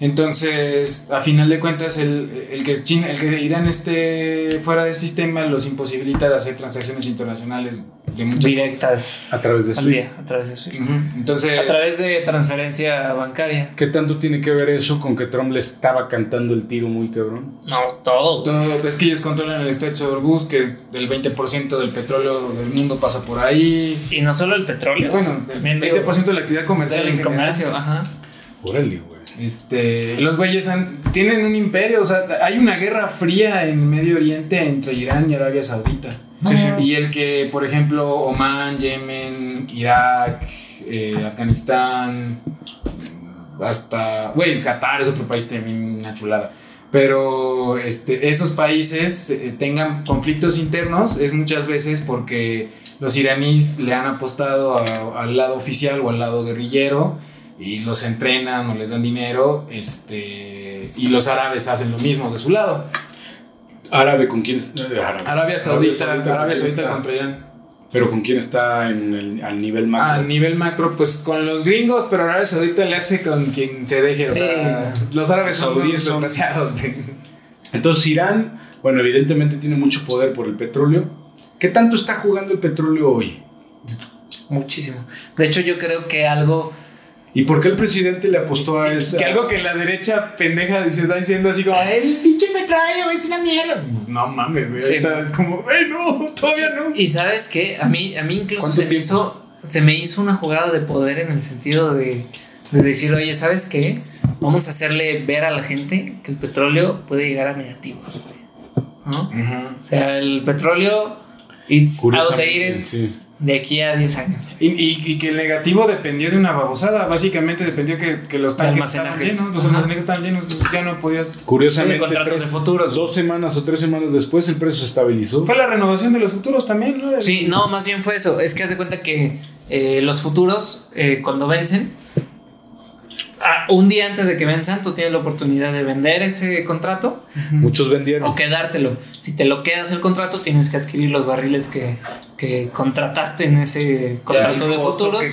Entonces, a final de cuentas, el, el, que China, el que Irán esté fuera del sistema los imposibilita de hacer transacciones internacionales de muchas directas a través de SWIFT. a través de SWIFT. Entonces, a través de transferencia bancaria. ¿Qué tanto tiene que ver eso con que Trump le estaba cantando el tiro muy cabrón? No, todo. Todo. Es que ellos controlan el estrecho de Hormuz, que el 20% del petróleo del mundo pasa por ahí. Y no solo el petróleo. Bueno, también el 20% de la actividad comercial. Del comercio, ajá. Órale, güey. Este, los güeyes tienen un imperio, o sea, hay una guerra fría en Medio Oriente entre Irán y Arabia Saudita. Y el que, por ejemplo, Oman, Yemen, Irak, eh, Afganistán, hasta, güey, Qatar es otro país también una chulada. Pero este, esos países eh, tengan conflictos internos es muchas veces porque los iraníes le han apostado al lado oficial o al lado guerrillero y los entrenan o les dan dinero, este, y los árabes hacen lo mismo de su lado. ¿Árabe con quién está? Arabia Saudita, Arabia Saudita, contra Irán. ¿Pero con quién está en el, al nivel macro? Al nivel macro, pues con los gringos, pero Arabia Saudita le hace con quien se deje. O sea, los árabes saudíes son demasiados. Entonces Irán, bueno, evidentemente tiene mucho poder por el petróleo. ¿Qué tanto está jugando el petróleo hoy? Muchísimo. De hecho, yo creo que algo ¿Y por qué el presidente le apostó a eso? Que algo que la derecha pendeja se está diciendo así como, el pinche petróleo es una mierda. No mames, güey. Es como, ¡ay, no! Todavía no. Y sabes qué? A mí, a mí incluso se me, hizo, se me hizo una jugada de poder en el sentido de, de decir, oye, ¿sabes qué? Vamos a hacerle ver a la gente que el petróleo puede llegar a negativos, ¿no? O sea, el petróleo, it's outdated. Sí de aquí a 10 años. Y, y, que el negativo dependió de una babosada. Básicamente dependió que, que los tanques estaban llenos, los almacenajes estaban llenos, entonces ya no podías. Curiosamente, tres, de futuros. dos semanas o tres semanas después el precio se estabilizó. Fue la renovación de los futuros también, ¿no? Sí, no, más bien fue eso. Es que haz de cuenta que eh, los futuros, eh, cuando vencen, un día antes de que venzan, tú tienes la oportunidad de vender ese contrato. Muchos vendieron. O quedártelo. Si te lo quedas el contrato, tienes que adquirir los barriles que, contrataste en ese contrato de futuros.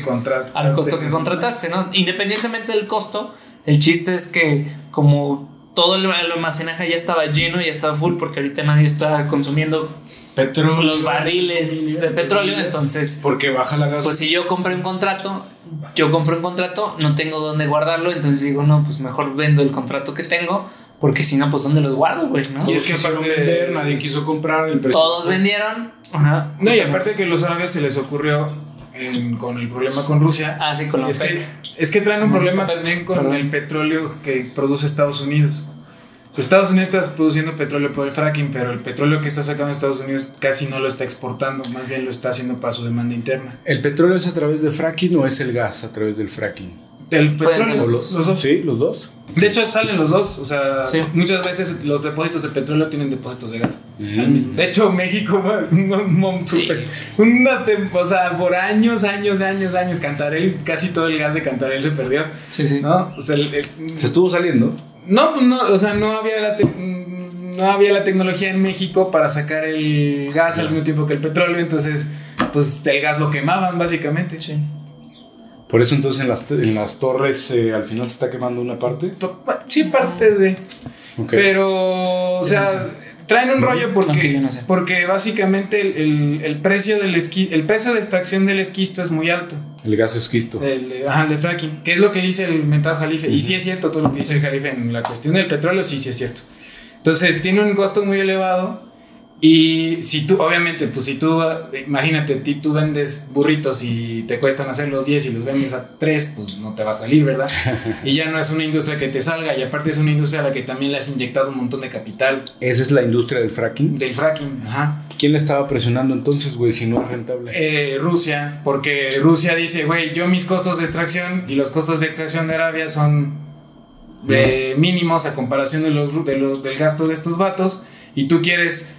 al costo que contrataste, ¿no? Independientemente del costo, el chiste es que como todo el almacenaje ya estaba lleno, ya estaba full, porque ahorita nadie está consumiendo petróleo, los barriles de petróleo, entonces... Porque baja la gas. Pues si yo compré un contrato, yo compro un contrato, no tengo dónde guardarlo, entonces digo, no, pues mejor vendo el contrato que tengo, porque si no, pues dónde los guardo, güey, ¿no? Y es que aparte de vender, nadie quiso comprar el precio. Todos vendieron. Ajá. No, y aparte de que los árabes se les ocurrió con el problema con Rusia. Ah, sí, con es que, es que traen un problema también con el petróleo que produce Estados Unidos. O Estados Unidos está produciendo petróleo por el fracking, pero el petróleo que está sacando Estados Unidos casi no lo está exportando, más bien lo está haciendo para su demanda interna. ¿El petróleo es a través de fracking o es el gas a través del fracking? El petróleo, los los, dos. Sí, los dos. De hecho, salen los dos. O sea, Sí. muchas veces los depósitos de petróleo tienen depósitos de gas. Mm. De hecho, México, un, una tem- o sea, por años, años, años, años, Cantarel, casi todo el gas de Cantarel se perdió. Sí, sí. ¿No? O sea, el- el- Se estuvo saliendo. No, pues no, o sea, no había la no había la tecnología en México para sacar el gas al mismo tiempo que el petróleo, entonces, pues el gas lo quemaban básicamente. Sí. Por eso entonces en las, en las torres eh, al final se está quemando una parte. Pa- pa- Sí, parte de. Pero, o sea, traen un rollo No, que porque, yo no sé. porque básicamente el, el- el precio del esqui- el precio de extracción del esquisto es muy alto. El gas esquisto. El, ajá, el de fracking, que es lo que dice el mentado Jalife. Y sí es cierto todo lo que dice el Jalife en la cuestión del petróleo, sí, sí es cierto. Entonces tiene un costo muy elevado. Y si tú, obviamente, pues si tú, imagínate, ti- tú vendes burritos y te cuestan hacer los 10 y los vendes a 3, pues no te va a salir, ¿verdad? Y ya no es una industria que te salga, y aparte es una industria a la que también le has inyectado un montón de capital Esa es la industria del fracking. del fracking, ajá. ¿Quién le estaba presionando entonces, güey, si no es rentable? Eh, Rusia, porque Rusia dice, güey, yo mis costos de extracción y los costos de extracción de Arabia son eh, mínimos a comparación de los, de los- del gasto de estos vatos y tú quieres,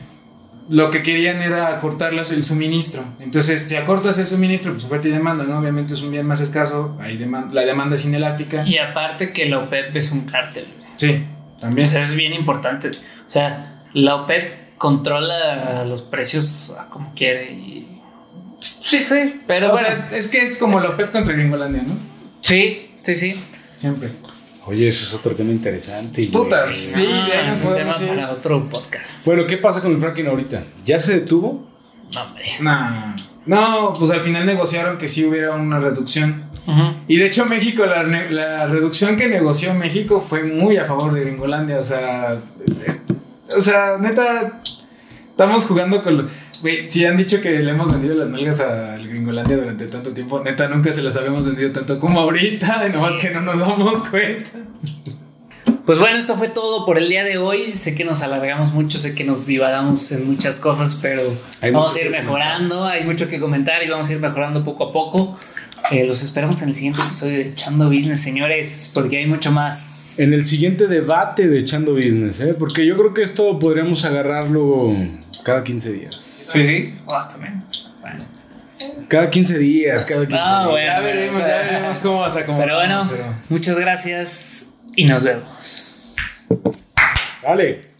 lo que querían era cortarles el suministro. Entonces, si acortas el suministro, pues oferta y demanda, ¿no? Obviamente es un bien más escaso, hay deman- la demanda es inelástica. Y aparte que la OPEP es un cártel. Sí, también. Eso es bien importante. O sea, la OPEP controla los precios como quiere y... Sí, sí, pero o bueno. sea, es, es que es como la OPEP contra Gringolandia, ¿no? Sí, sí, sí. Siempre. Oye, eso es otro tema interesante. güey. Putas. Sí, de ahí Ah, nos es un tema podemos ir. para otro podcast. Bueno, ¿qué pasa con el fracking ahorita? ¿Ya se detuvo? No, hombre. Nah. No, pues al final negociaron que sí hubiera una reducción. Y de hecho México, la, reducción que negoció México fue muy a favor de Gringolandia. O sea, es- o sea, neta, estamos jugando con... Güey, si han dicho que le hemos vendido las nalgas al Gringolandia durante tanto tiempo, neta, nunca se las habíamos vendido tanto como ahorita, y nomás que no nos damos cuenta. Pues bueno, esto fue todo por el día de hoy. Sé que nos alargamos mucho, sé que nos divagamos en muchas cosas, pero Hay vamos a ir mejorando. Hay mucho que comentar y vamos a ir mejorando poco a poco. Eh, los esperamos en el siguiente episodio de Echando Business, señores, porque hay mucho más. En el siguiente debate de Echando Business, ¿eh? Porque yo creo que esto podríamos agarrarlo cada 15 días. Sí, sí. O hasta menos. Bueno. Cada 15 días, cada 15 Ah, días. bueno. Ya veremos, ya veremos cómo vas a acomodar. Pero bueno, muchas gracias y nos vemos. Dale.